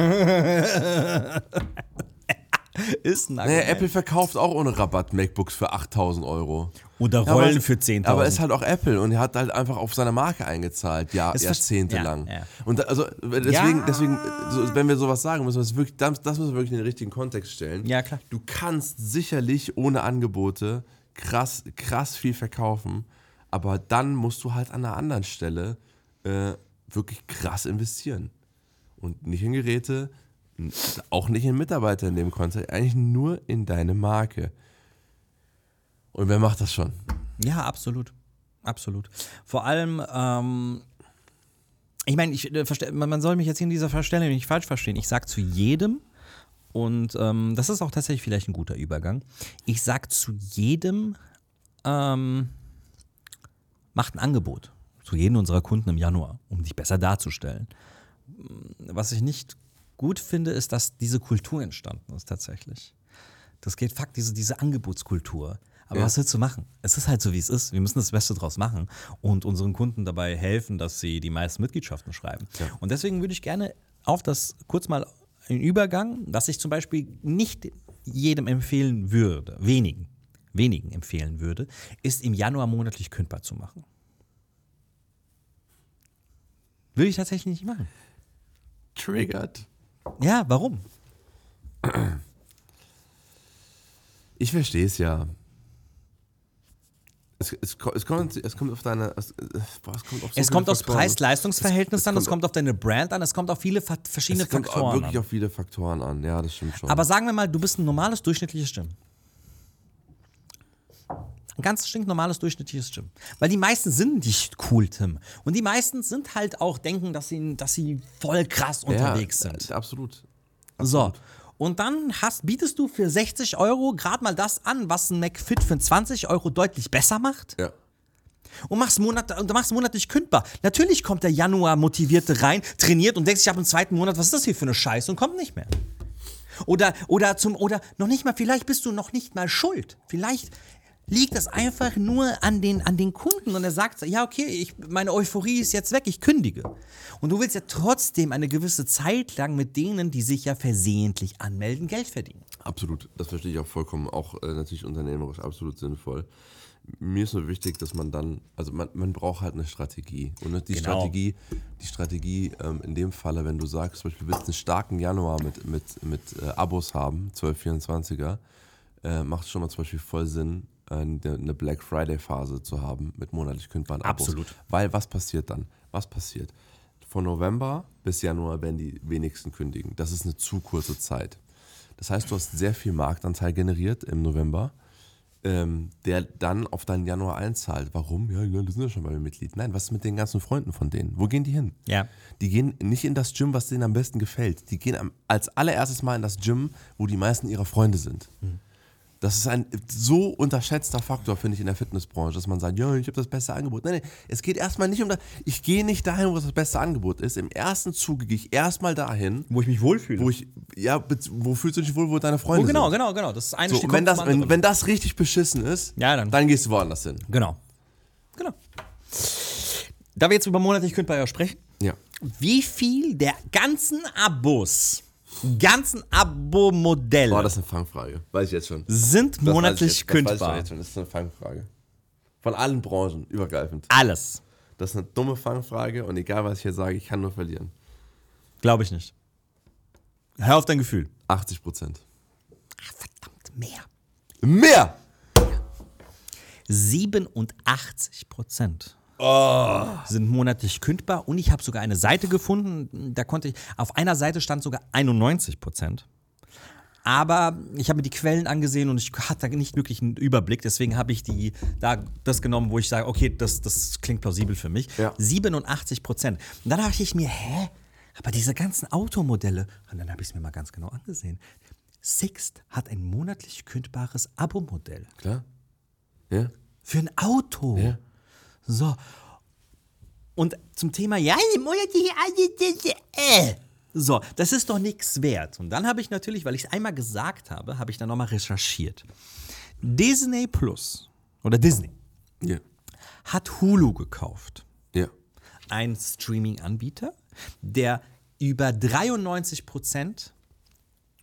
Ist ein Naja. Apple verkauft auch ohne Rabatt MacBooks für 8000 Euro. Oder Ja, Rollen aber- für 10.000. Aber ist halt auch Apple und er hat halt einfach auf seine Marke eingezahlt, ja, Es jahrzehntelang. ja, ja. Und da, also deswegen, Ja. deswegen so, wenn wir sowas sagen, müssen wir es wirklich, das, das müssen wir wirklich in den richtigen Kontext stellen. Ja, klar. Du kannst sicherlich ohne Angebote krass, krass viel verkaufen, aber dann musst du halt an einer anderen Stelle äh, wirklich krass investieren. Und nicht in Geräte, auch nicht in Mitarbeiter in dem Kontext, eigentlich nur in deine Marke. Und wer macht das schon? Ja, absolut. Absolut. Vor allem, ähm, ich meine, ich, äh, man soll mich jetzt in dieser Stelle nicht falsch verstehen. Ich sage zu jedem, und ähm, das ist auch tatsächlich vielleicht ein guter Übergang, ich sage zu jedem, ähm, macht ein Angebot. Zu jedem unserer Kunden im Januar, um dich besser darzustellen. Was ich nicht gut finde, ist, dass diese Kultur entstanden ist tatsächlich. Das geht fakt, diese, diese Angebotskultur. Aber Ja. was willst du machen? Es ist halt so, wie es ist. Wir müssen das Beste draus machen und unseren Kunden dabei helfen, dass sie die meisten Mitgliedschaften schreiben. Und deswegen würde ich gerne auf das kurz mal einen Übergang, dass ich zum Beispiel nicht jedem empfehlen würde, wenigen, wenigen empfehlen würde, ist im Januar monatlich kündbar zu machen. Würde ich tatsächlich nicht machen. Triggert. Ja, warum? Ich verstehe es ja. Es, es, es, kommt, es kommt auf deine. Es, boah, es kommt auf so Es kommt aufs Faktoren. Preis-Leistungs-Verhältnis an, es kommt- auf deine Brand an, es kommt auf viele verschiedene Es kommt Faktoren wirklich an. auf viele Faktoren an. Ja, das stimmt schon. Aber sagen wir mal, du bist ein normales, durchschnittliches Gym. Ein ganz stinknormales, durchschnittliches Gym. Weil die meisten sind nicht cool, Tim. Und die meisten sind halt auch, denken, dass sie, dass sie voll krass unterwegs ja, sind. äh, Absolut. So. Und dann hast, bietest du für 60 Euro gerade mal das an, was ein McFit für 20 Euro deutlich besser macht Ja. und machst, Monat, und machst monatlich kündbar. Natürlich kommt der Januar motivierte rein, trainiert und denkt sich ab im zweiten Monat, was ist das hier für eine Scheiße und kommt nicht mehr. Oder, oder zum, oder noch nicht mal, vielleicht bist du noch nicht mal schuld. Vielleicht liegt das einfach nur an den, an den Kunden und er sagt, ja, okay, ich, meine Euphorie ist jetzt weg, ich kündige. Und du willst ja trotzdem eine gewisse Zeit lang mit denen, die sich ja versehentlich anmelden, Geld verdienen. Absolut, das verstehe ich auch vollkommen, auch äh, natürlich unternehmerisch absolut sinnvoll. Mir ist nur wichtig, dass man dann, also man, man braucht halt eine Strategie. Und die Genau. Strategie, die Strategie ähm, in dem Falle, wenn du sagst, zum Beispiel, du willst einen starken Januar mit, mit, mit äh, Abos haben, 1224er, äh, macht schon mal zum Beispiel voll Sinn, eine eine Black Friday Phase zu haben mit monatlich kündbaren Abos. Absolut. Weil was passiert dann? Was passiert? Von November bis Januar werden die wenigsten kündigen. Das ist eine zu kurze Zeit. Das heißt, du hast sehr viel Marktanteil generiert im November, ähm, der dann auf deinen Januar einzahlt. Warum? Ja, das sind ja schon bei mir Mitglied. Nein, was ist mit den ganzen Freunden von denen? Wo gehen die hin? Ja. Die gehen nicht in das Gym, was denen am besten gefällt. Die gehen als allererstes Mal in das Gym, wo die meisten ihrer Freunde sind. Das ist ein so unterschätzter Faktor, finde ich, in der Fitnessbranche, dass man sagt, ja, ich habe das beste Angebot. Nein, nein, es geht erstmal nicht um das. Ich gehe nicht dahin, wo das beste Angebot ist. Im ersten Zuge gehe ich erstmal dahin, Wo ich mich wohlfühle. wo ich, ja, wo fühlst du dich wohl, wo deine Freunde Oh, genau, sind? genau, genau. Das ist eine So, wenn das, wenn, wenn das richtig beschissen ist, Ja, dann- dann gehst du woanders hin. Genau. Genau. Da wir jetzt über monatlich kündbar ja sprechen, Ja. wie viel der ganzen Abos, ganzen Abo-Modelle Boah, das ist eine Fangfrage. Weiß ich jetzt schon. sind Das monatlich jetzt, das weiß ich kündbar? jetzt schon. Das ist eine Fangfrage. Von allen Branchen, übergreifend. Alles. Das ist eine dumme Fangfrage und egal, was ich hier sage, ich kann nur verlieren. Glaube ich nicht. Hör auf dein Gefühl. 80 Prozent. Verdammt, mehr. Mehr! 87 Prozent sind monatlich kündbar und ich habe sogar eine Seite gefunden, da konnte ich, auf einer Seite stand sogar 91 Prozent. Aber ich habe mir die Quellen angesehen und ich hatte nicht wirklich einen Überblick, deswegen habe ich die da das genommen, wo ich sage, okay, das, das klingt plausibel für mich. Ja. 87 Prozent. Und dann dachte ich mir, hä? Aber diese ganzen Automodelle, und dann habe ich es mir mal ganz genau angesehen. Sixt hat ein monatlich kündbares Abo-Modell. Klar? Ja? Für ein Auto. Ja. So. Und zum Thema, ja, äh. So, das ist doch nichts wert. Und dann habe ich natürlich, weil ich es einmal gesagt habe, habe ich dann nochmal recherchiert. Disney Plus oder Disney Ja. hat Hulu gekauft. Ja. Ein Streaming-Anbieter, der über 93%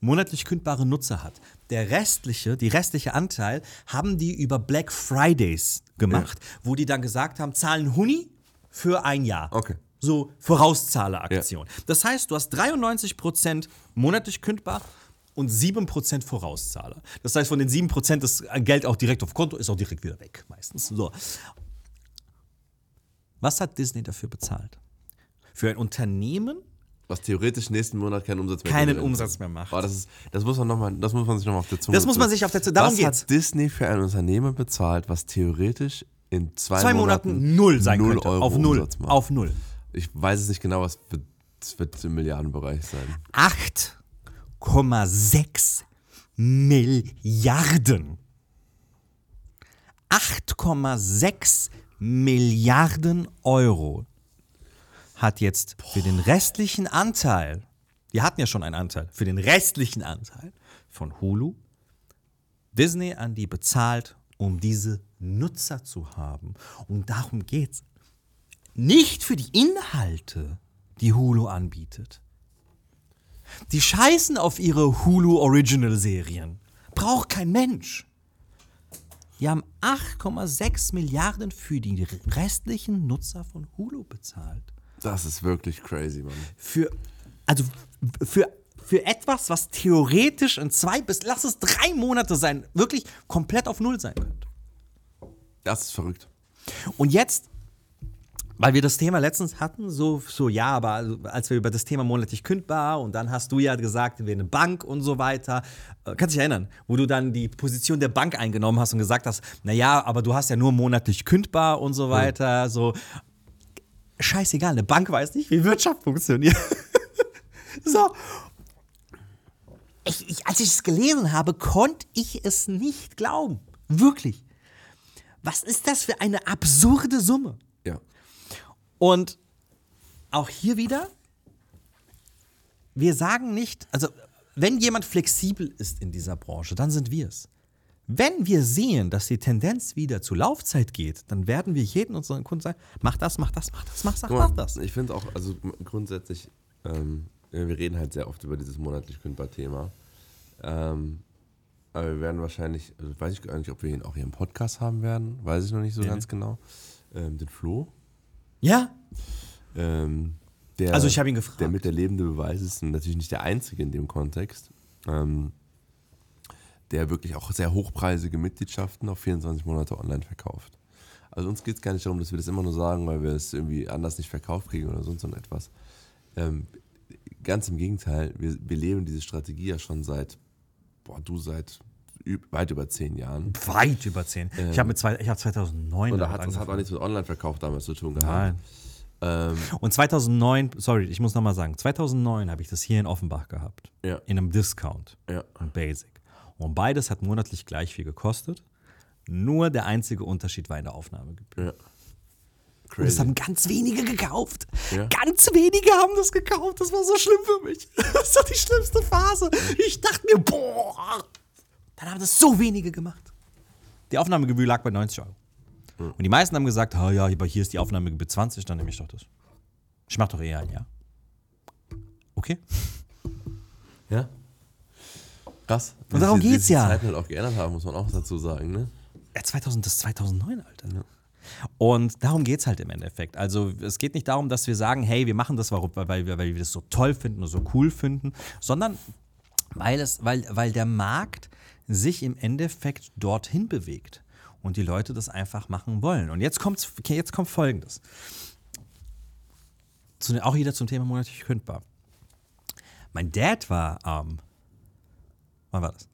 monatlich kündbare Nutzer hat. Der restliche, die restliche Anteil haben die über Black Fridays gemacht, wo die dann gesagt haben, zahlen Huni für ein Jahr. Okay. So Vorauszahleraktion. Das heißt, du hast 93% monatlich kündbar und 7% Vorauszahler. Das heißt, von den 7% ist Geld auch direkt auf Konto, ist auch direkt wieder weg meistens. So. Was hat Disney dafür bezahlt? Für ein Unternehmen, Was theoretisch nächsten Monat keinen Umsatz mehr Keinen. Umsatz mehr macht. Boah, das, ist, das, muss man noch mal, das muss man sich nochmal auf der Zunge Das muss man sich auf der Zunge- darum was geht's. hat Disney für ein Unternehmen bezahlt, was theoretisch in zwei, zwei Monaten, null sein null könnte. Euro auf null. Umsatz macht? Auf null. Ich weiß es nicht genau, was wird, es wird im Milliardenbereich sein. 8,6 Milliarden. 8,6 Milliarden Euro hat jetzt für den restlichen Anteil, wir hatten ja schon einen Anteil, für den restlichen Anteil von Hulu Disney an die bezahlt, um diese Nutzer zu haben. Und darum geht's. Nicht für die Inhalte, die Hulu anbietet. Die scheißen auf ihre Hulu Original Serien. Braucht kein Mensch. Die haben 8,6 Milliarden für die restlichen Nutzer von Hulu bezahlt. Das ist wirklich crazy, Mann. Für, also für, für etwas, was theoretisch in zwei bis, lass es drei Monate sein, wirklich komplett auf Null sein könnte. Das ist verrückt. Und jetzt, weil wir das Thema letztens hatten, so, so ja, aber also, als wir über das Thema monatlich kündbar und dann hast du ja gesagt, wir eine Bank und so weiter. Äh, kannst dich erinnern, wo du dann die Position der Bank eingenommen hast und gesagt hast, naja, aber du hast ja nur monatlich kündbar und so weiter. So, scheißegal, eine Bank weiß nicht, wie Wirtschaft funktioniert. [LAUGHS] so. Ich, ich, als ich es gelesen habe, konnte ich es nicht glauben. Wirklich. Was ist das für eine absurde Summe? Ja. Und auch hier wieder, wir sagen nicht, also wenn jemand flexibel ist in dieser Branche, dann sind wir es. Wenn wir sehen, dass die Tendenz wieder zu Laufzeit geht, dann werden wir jeden unseren Kunden sagen, mach das, mach das, mach das, mach das, mach das. Ich finde auch, also grundsätzlich, ähm, wir reden halt sehr oft über dieses monatlich kündbar Thema. Ähm, aber wir werden wahrscheinlich, also weiß ich gar nicht, ob wir ihn auch hier im Podcast haben werden, weiß ich noch nicht so ganz genau. Ähm, den Flo. Ja, Ähm, der, Also ich hab ihn gefragt. Der mit der lebende Beweis ist natürlich nicht der einzige in dem Kontext. Ähm, der wirklich auch sehr hochpreisige Mitgliedschaften auf 24 Monate online verkauft. Also uns geht es gar nicht darum, dass wir das immer nur sagen, weil wir es irgendwie anders nicht verkauft kriegen oder sonst so etwas. Ähm, ganz im Gegenteil, wir, wir leben diese Strategie ja schon seit, boah, du seit weit über zehn Jahren. weit über zehn. ich habe mit zwei, ich habe 2009 Und da hat das hat auch nichts mit Online-Verkauf damals zu tun gehabt. Nein. Ähm, Und 2009, sorry, ich muss nochmal sagen, 2009 habe ich das hier in Offenbach gehabt. Ja. In einem Discount. Ja. Basic. Und beides hat monatlich gleich viel gekostet. Nur der einzige Unterschied war in der Aufnahmegebühr. ja. Und das Crazy. haben ganz wenige gekauft. Ja. Ganz wenige haben das gekauft. Das war so schlimm für mich. [LAUGHS] Das war die schlimmste Phase. Ich dachte mir, boah. Dann haben das so wenige gemacht. Die Aufnahmegebühr lag bei 90 Euro. Und die meisten haben gesagt, ah ja, aber hier ist die Aufnahmegebühr 20, dann nehme ich doch das. Ich mach doch eher ein Jahr. Okay. Ja. Krass. Und darum Wie sich geht's die ja. Zeiten halt auch geändert haben, muss man auch dazu sagen, ne? Ja, 2000, das ist 2009, Alter. Und darum geht es halt im Endeffekt. Also es geht nicht darum, dass wir sagen, hey, wir machen das, weil wir, weil wir das so toll finden und so cool finden, sondern weil, es, weil, weil der Markt sich im Endeffekt dorthin bewegt und die Leute das einfach machen wollen. Und jetzt, kommt's, jetzt kommt Folgendes. Zu, auch wieder zum Thema monatlich kündbar. Mein Dad war, ähm, wann war das?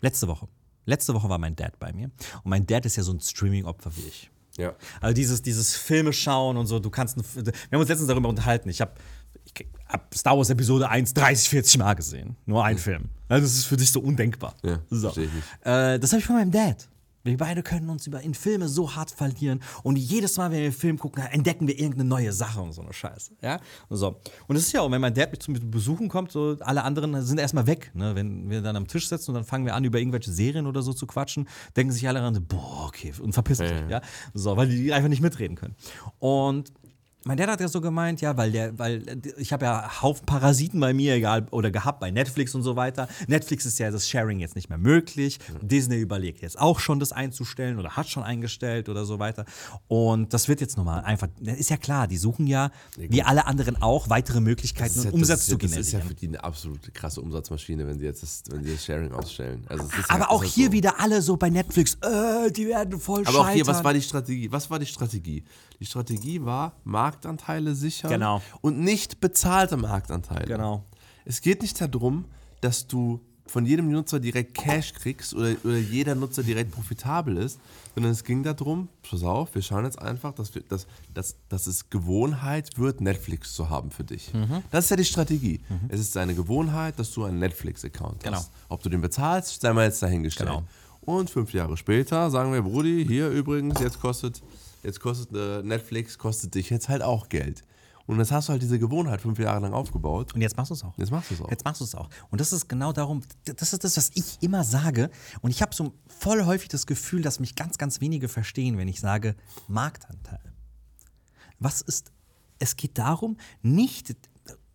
Letzte Woche. Letzte Woche war mein Dad bei mir. Und mein Dad ist ja so ein Streaming-Opfer wie ich. Ja. Also dieses, dieses Filme schauen und so, du kannst, wir haben uns letztens darüber unterhalten. Ich habe hab Star Wars Episode 1 30, 40 Mal gesehen. Nur ein Film. Also das ist für dich so undenkbar. Ja, so. ich nicht. Äh, das habe ich von meinem Dad. Wir beide können uns über in Filme so hart verlieren und jedes Mal, wenn wir einen Film gucken, entdecken wir irgendeine neue Sache und so eine Scheiße. Ja? So. Und das ist ja auch, wenn mein Dad mich zum Besuchen kommt, so alle anderen sind erstmal weg. Ne? Wenn wir dann am Tisch sitzen und dann fangen wir an, über irgendwelche Serien oder so zu quatschen, denken sich alle ran, boah, okay, und verpissen sich. Ja. So, weil die einfach nicht mitreden können. Und mein Dad hat ja so gemeint, ja, weil der, weil ich habe ja Haufen Parasiten bei mir, egal, oder gehabt bei Netflix und so weiter. Netflix ist ja das Sharing jetzt nicht mehr möglich. Disney überlegt jetzt auch schon, das einzustellen oder hat schon eingestellt oder so weiter. Und das wird jetzt nochmal einfach, ist ja klar, die suchen ja, wie alle anderen auch, weitere Möglichkeiten ja- Umsatz das ist zu ja, Das ist ja generieren. für die eine absolute krasse Umsatzmaschine, wenn sie jetzt das, wenn sie das Sharing ausstellen. Also Aber ja, auch ist ja hier so. wieder alle so bei Netflix, äh, die werden voll Aber auch hier, was scheitern. war die Strategie? Was war die Strategie? Die Strategie war Marktanteile sichern Genau. und nicht bezahlte Marktanteile. Genau. Es geht nicht darum, dass du von jedem Nutzer direkt Cash kriegst oder, oder jeder Nutzer direkt profitabel ist, sondern es ging darum, pass auf, wir schauen jetzt einfach, dass, wir, dass, dass, dass es Gewohnheit wird, Netflix zu haben für dich. Mhm. Das ist ja die Strategie. Es ist eine Gewohnheit, dass du einen Netflix-Account Genau. hast. Ob du den bezahlst, sei mal jetzt dahingestellt. Genau. Und fünf Jahre später sagen wir, Brudi, hier übrigens, jetzt kostet, jetzt kostet äh, Netflix, kostet dich jetzt halt auch Geld. Und jetzt hast du halt diese Gewohnheit fünf Jahre lang aufgebaut. Und jetzt machst du es auch. Jetzt machst du es auch. Jetzt machst du es auch. Und das ist genau darum, das ist das, was ich immer sage. Und ich habe so voll häufig das Gefühl, dass mich ganz, ganz wenige verstehen, wenn ich sage Marktanteil. Was ist, es geht darum, nicht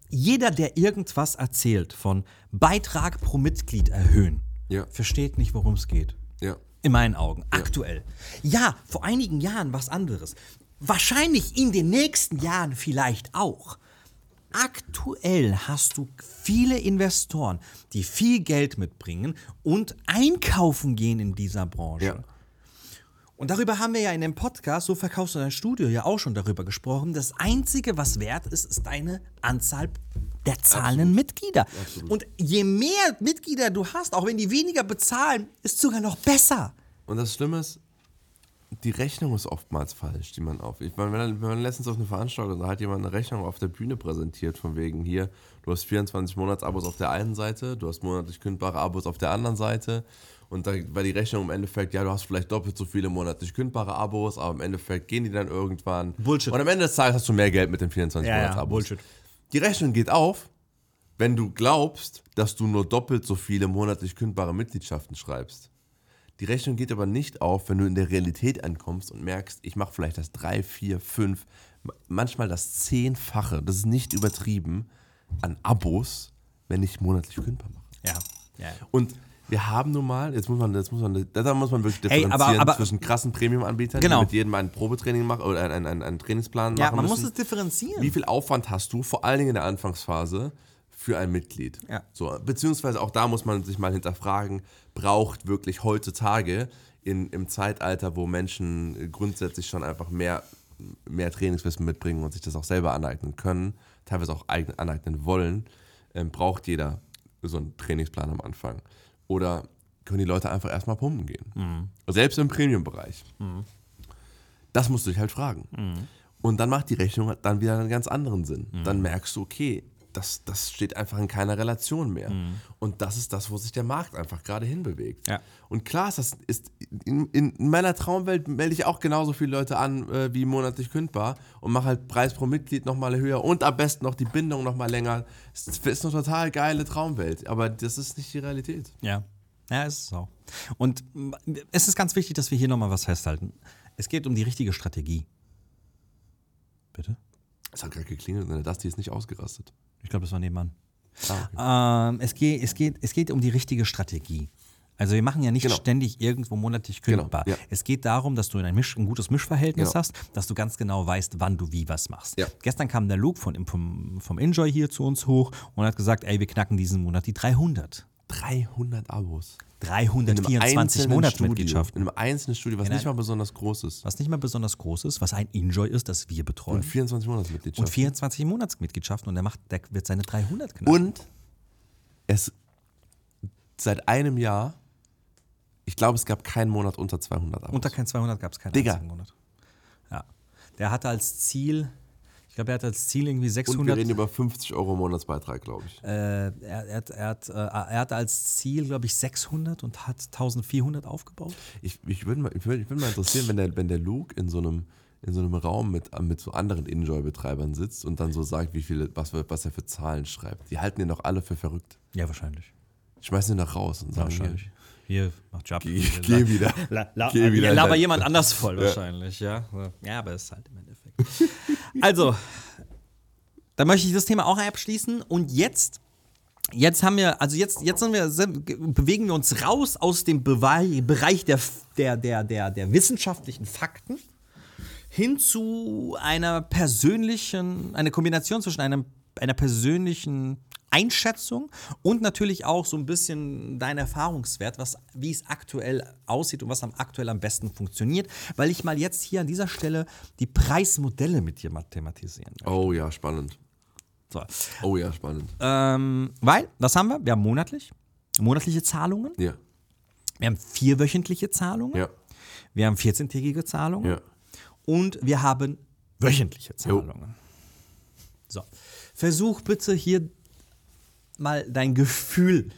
jeder, der irgendwas erzählt von Beitrag pro Mitglied erhöhen, Ja. versteht nicht, worum es geht. Ja. In meinen Augen. Aktuell. Ja, vor einigen Jahren was anderes. Wahrscheinlich in den nächsten Jahren vielleicht auch. Aktuell hast du viele Investoren, die viel Geld mitbringen und einkaufen gehen in dieser Branche. Ja. Und darüber haben wir ja in dem Podcast, so verkaufst du dein Studio, ja auch schon darüber gesprochen. Das Einzige, was wert ist, ist deine Anzahl der zahlenden Mitglieder. Und je mehr Mitglieder du hast, auch wenn die weniger bezahlen, ist sogar noch besser. Und das Schlimme ist, die Rechnung ist oftmals falsch, die man auf. Ich meine, wenn man letztens auf eine Veranstaltung, da hat jemand eine Rechnung auf der Bühne präsentiert, von wegen hier, du hast 24 Monatsabos auf der einen Seite, du hast monatlich kündbare Abos auf der anderen Seite. Und da war die Rechnung im Endeffekt, ja, du hast vielleicht doppelt so viele monatlich kündbare Abos, aber im Endeffekt gehen die dann irgendwann. Bullshit. Und am Ende des Tages hast du mehr Geld mit den 24 Monatsabos. Bullshit. Die Rechnung geht auf, wenn du glaubst, dass du nur doppelt so viele monatlich kündbare Mitgliedschaften schreibst. Die Rechnung geht aber nicht auf, wenn du in der Realität ankommst und merkst, ich mache vielleicht das 3, 4, 5, manchmal das Zehnfache, das ist nicht übertrieben, an Abos, wenn ich monatlich kündbar mache. Ja. ja. Und wir haben nun mal, jetzt muss man, jetzt muss man, da muss man wirklich differenzieren aber- aber- zwischen krassen Premium-Anbietern, Genau. die mit jedem ein Probetraining machen oder einen, einen, einen Trainingsplan Ja, machen man müssen. muss es differenzieren. Wie viel Aufwand hast du, vor allen Dingen in der Anfangsphase, für ein Mitglied? Ja. So, beziehungsweise auch da muss man sich mal hinterfragen, braucht wirklich heutzutage in, im Zeitalter, wo Menschen grundsätzlich schon einfach mehr, mehr Trainingswissen mitbringen und sich das auch selber aneignen können, teilweise auch aneignen wollen, ähm, braucht jeder so einen Trainingsplan am Anfang. Oder können die Leute einfach erstmal pumpen gehen? Selbst im Premium-Bereich. Das musst du dich halt fragen. Und dann macht die Rechnung dann wieder einen ganz anderen Sinn. Dann merkst du, okay, das, das steht einfach in keiner Relation mehr. Und das ist das, wo sich der Markt einfach gerade hinbewegt. Ja. Und klar ist das, ist in, in meiner Traumwelt melde ich auch genauso viele Leute an äh, wie monatlich kündbar und mache halt Preis pro Mitglied nochmal höher und am besten noch die Bindung nochmal länger. Es ist eine total geile Traumwelt, aber das ist nicht die Realität. Ja. Ja, ist es auch. Und es ist ganz wichtig, dass wir hier nochmal was festhalten. Es geht um die richtige Strategie. Bitte? Es hat gerade geklingelt und das, die ist nicht ausgerastet. Ich glaube, das war nebenan. Ah, okay. Ähm, es, geht, es, geht, es geht um die richtige Strategie. Also wir machen ja nicht Genau. ständig irgendwo monatlich Genau, kündbar. ja. Es geht darum, dass du ein, Misch, ein gutes Mischverhältnis Genau. hast, dass du ganz genau weißt, wann du wie was machst. Ja. Gestern kam der Luke von, vom, vom Enjoy hier zu uns hoch und hat gesagt, ey, wir knacken diesen Monat die 300. 300 Abos. 324 einzelnen Monatsmitgliedschaften. In einem einzelnen Studio, was In nicht ein- mal besonders groß ist. Was nicht mal besonders groß ist, was ein Enjoy ist, das wir betreuen. Und 24 Und Monatsmitgliedschaften. 24 Monatsmitgliedschaften und der, macht, der wird seine 300 knacken. Und es seit einem Jahr, ich glaube, es gab keinen Monat unter 200 Abos. Unter kein 200 gab es keinen Digga. Monat. Ja. Der hatte als Ziel, ich glaube, er hatte als Ziel irgendwie Und wir 600. reden über 50 Euro Monatsbeitrag, glaube ich. äh, er, er, hat, er, hat, äh, er hatte als Ziel, glaube ich, 600 und hat 1400 aufgebaut. Ich, ich würde mal, ich würd, ich würd mal interessieren, wenn der, wenn der Luke in so einem, in so einem Raum mit, mit so anderen Enjoy-Betreibern sitzt und dann so sagt, wie viele, was, was er für Zahlen schreibt. Die halten ihn doch alle für verrückt. Ja, wahrscheinlich. Schmeißen ihn doch raus und sagen, Wahrscheinlich. Hier, macht Job. Geh, geh wieder. La, la, Geh wieder ja, laber jemand anders voll wahrscheinlich, ja. Ja, aber es ist halt im Endeffekt. also, da möchte ich das Thema auch abschließen und jetzt Jetzt haben wir, also jetzt, jetzt wir, bewegen wir uns raus aus dem Bereich der, der, der, der, der wissenschaftlichen Fakten hin zu einer persönlichen, eine Kombination zwischen einem, einer persönlichen Einschätzung und natürlich auch so ein bisschen dein Erfahrungswert, was, wie es aktuell aussieht und was am aktuell am besten funktioniert, weil ich mal jetzt hier an dieser Stelle die Preismodelle mit dir mathematisieren möchte. Oh ja, spannend. So. Oh ja, spannend. Ähm, weil, was haben wir? Wir haben monatlich, monatliche Zahlungen, Ja, wir haben vierwöchentliche Zahlungen, ja, wir haben 14-tägige Zahlungen ja. und wir haben wöchentliche Zahlungen. So, versuch bitte hier mal dein Gefühl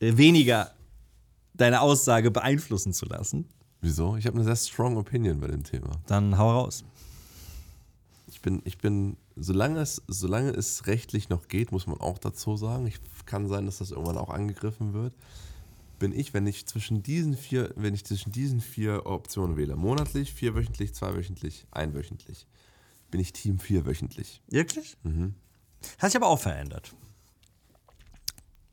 weniger deine Aussage beeinflussen zu lassen. Wieso? Ich habe eine sehr strong Opinion bei dem Thema. Dann hau raus. Ich bin, ich bin, solange es, solange es rechtlich noch geht, muss man auch dazu sagen, ich kann sein, dass das irgendwann auch angegriffen wird, bin ich, wenn ich zwischen diesen vier, wenn ich zwischen diesen vier Optionen wähle, monatlich, vierwöchentlich, zweiwöchentlich, einwöchentlich, bin ich Team vierwöchentlich. Wirklich? Hat sich aber auch verändert.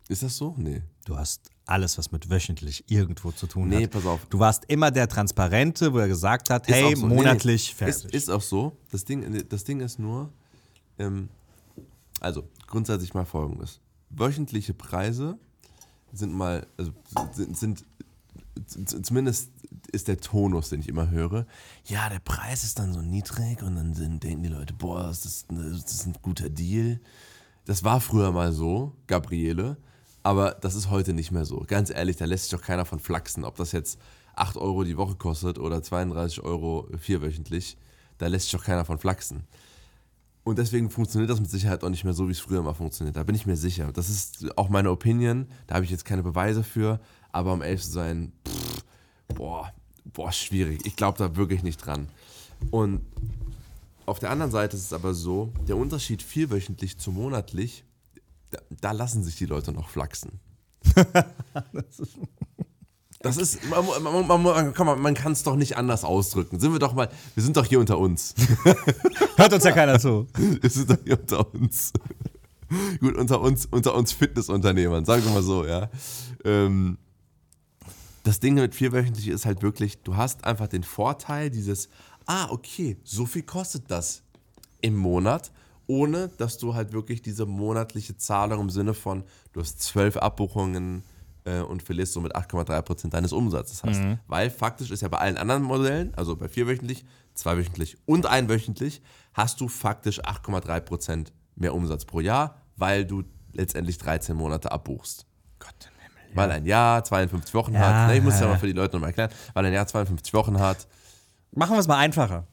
Ist das so? Nee. Du hast alles, was mit wöchentlich irgendwo zu tun Nee, hat. pass auf. Du warst immer der Transparente, wo er gesagt hat, Ist hey, so. Nee, monatlich nee. fertig. Ist, ist auch so. Das Ding, das Ding ist nur, ähm, also grundsätzlich mal folgendes. Wöchentliche Preise sind mal, also sind, sind zumindest ist der Tonus, den ich immer höre, ja, der Preis ist dann so niedrig und dann sind, denken die Leute, boah, das ist, eine, das ist ein guter Deal. Das war früher mal so, Gabriele, aber das ist heute nicht mehr so. Ganz ehrlich, da lässt sich doch keiner von flachsen, ob das jetzt 8 Euro die Woche kostet oder 32 Euro vierwöchentlich, da lässt sich doch keiner von flachsen. Und deswegen funktioniert das mit Sicherheit auch nicht mehr so, wie es früher mal funktioniert. Da bin ich mir sicher. Das ist auch meine Opinion. Da habe ich jetzt keine Beweise für. Aber um ehrlich zu sein, pff, boah, boah, schwierig. Ich glaube da wirklich nicht dran. Und auf der anderen Seite ist es aber so, der Unterschied vierwöchentlich zu monatlich, da, da lassen sich die Leute noch flachsen. [LAUGHS] Das ist, man, man, man, man, komm mal, man kann es doch nicht anders ausdrücken. Sind wir doch mal, wir sind doch hier unter uns. [LAUGHS] Hört uns ja keiner zu. Wir sind doch hier unter uns. Gut, unter uns, unter uns Fitnessunternehmern, sagen wir mal so, ja. Ähm, das Ding mit vierwöchentlich ist halt wirklich, du hast einfach den Vorteil dieses, ah, okay, so viel kostet das im Monat, ohne dass du halt wirklich diese monatliche Zahlung im Sinne von, du hast zwölf Abbuchungen äh, und verlierst somit 8,3% deines Umsatzes hast. Weil faktisch ist ja bei allen anderen Modellen, also bei vierwöchentlich, zweiwöchentlich und einwöchentlich, hast du faktisch 8,3% mehr Umsatz pro Jahr, weil du letztendlich 13 Monate abbuchst. Gott. Weil ein Jahr 52 Wochen hat. Ne, ich muss ja ja. mal für die Leute nochmal erklären. Weil ein Jahr 52 Wochen hat. Machen wir es mal einfacher.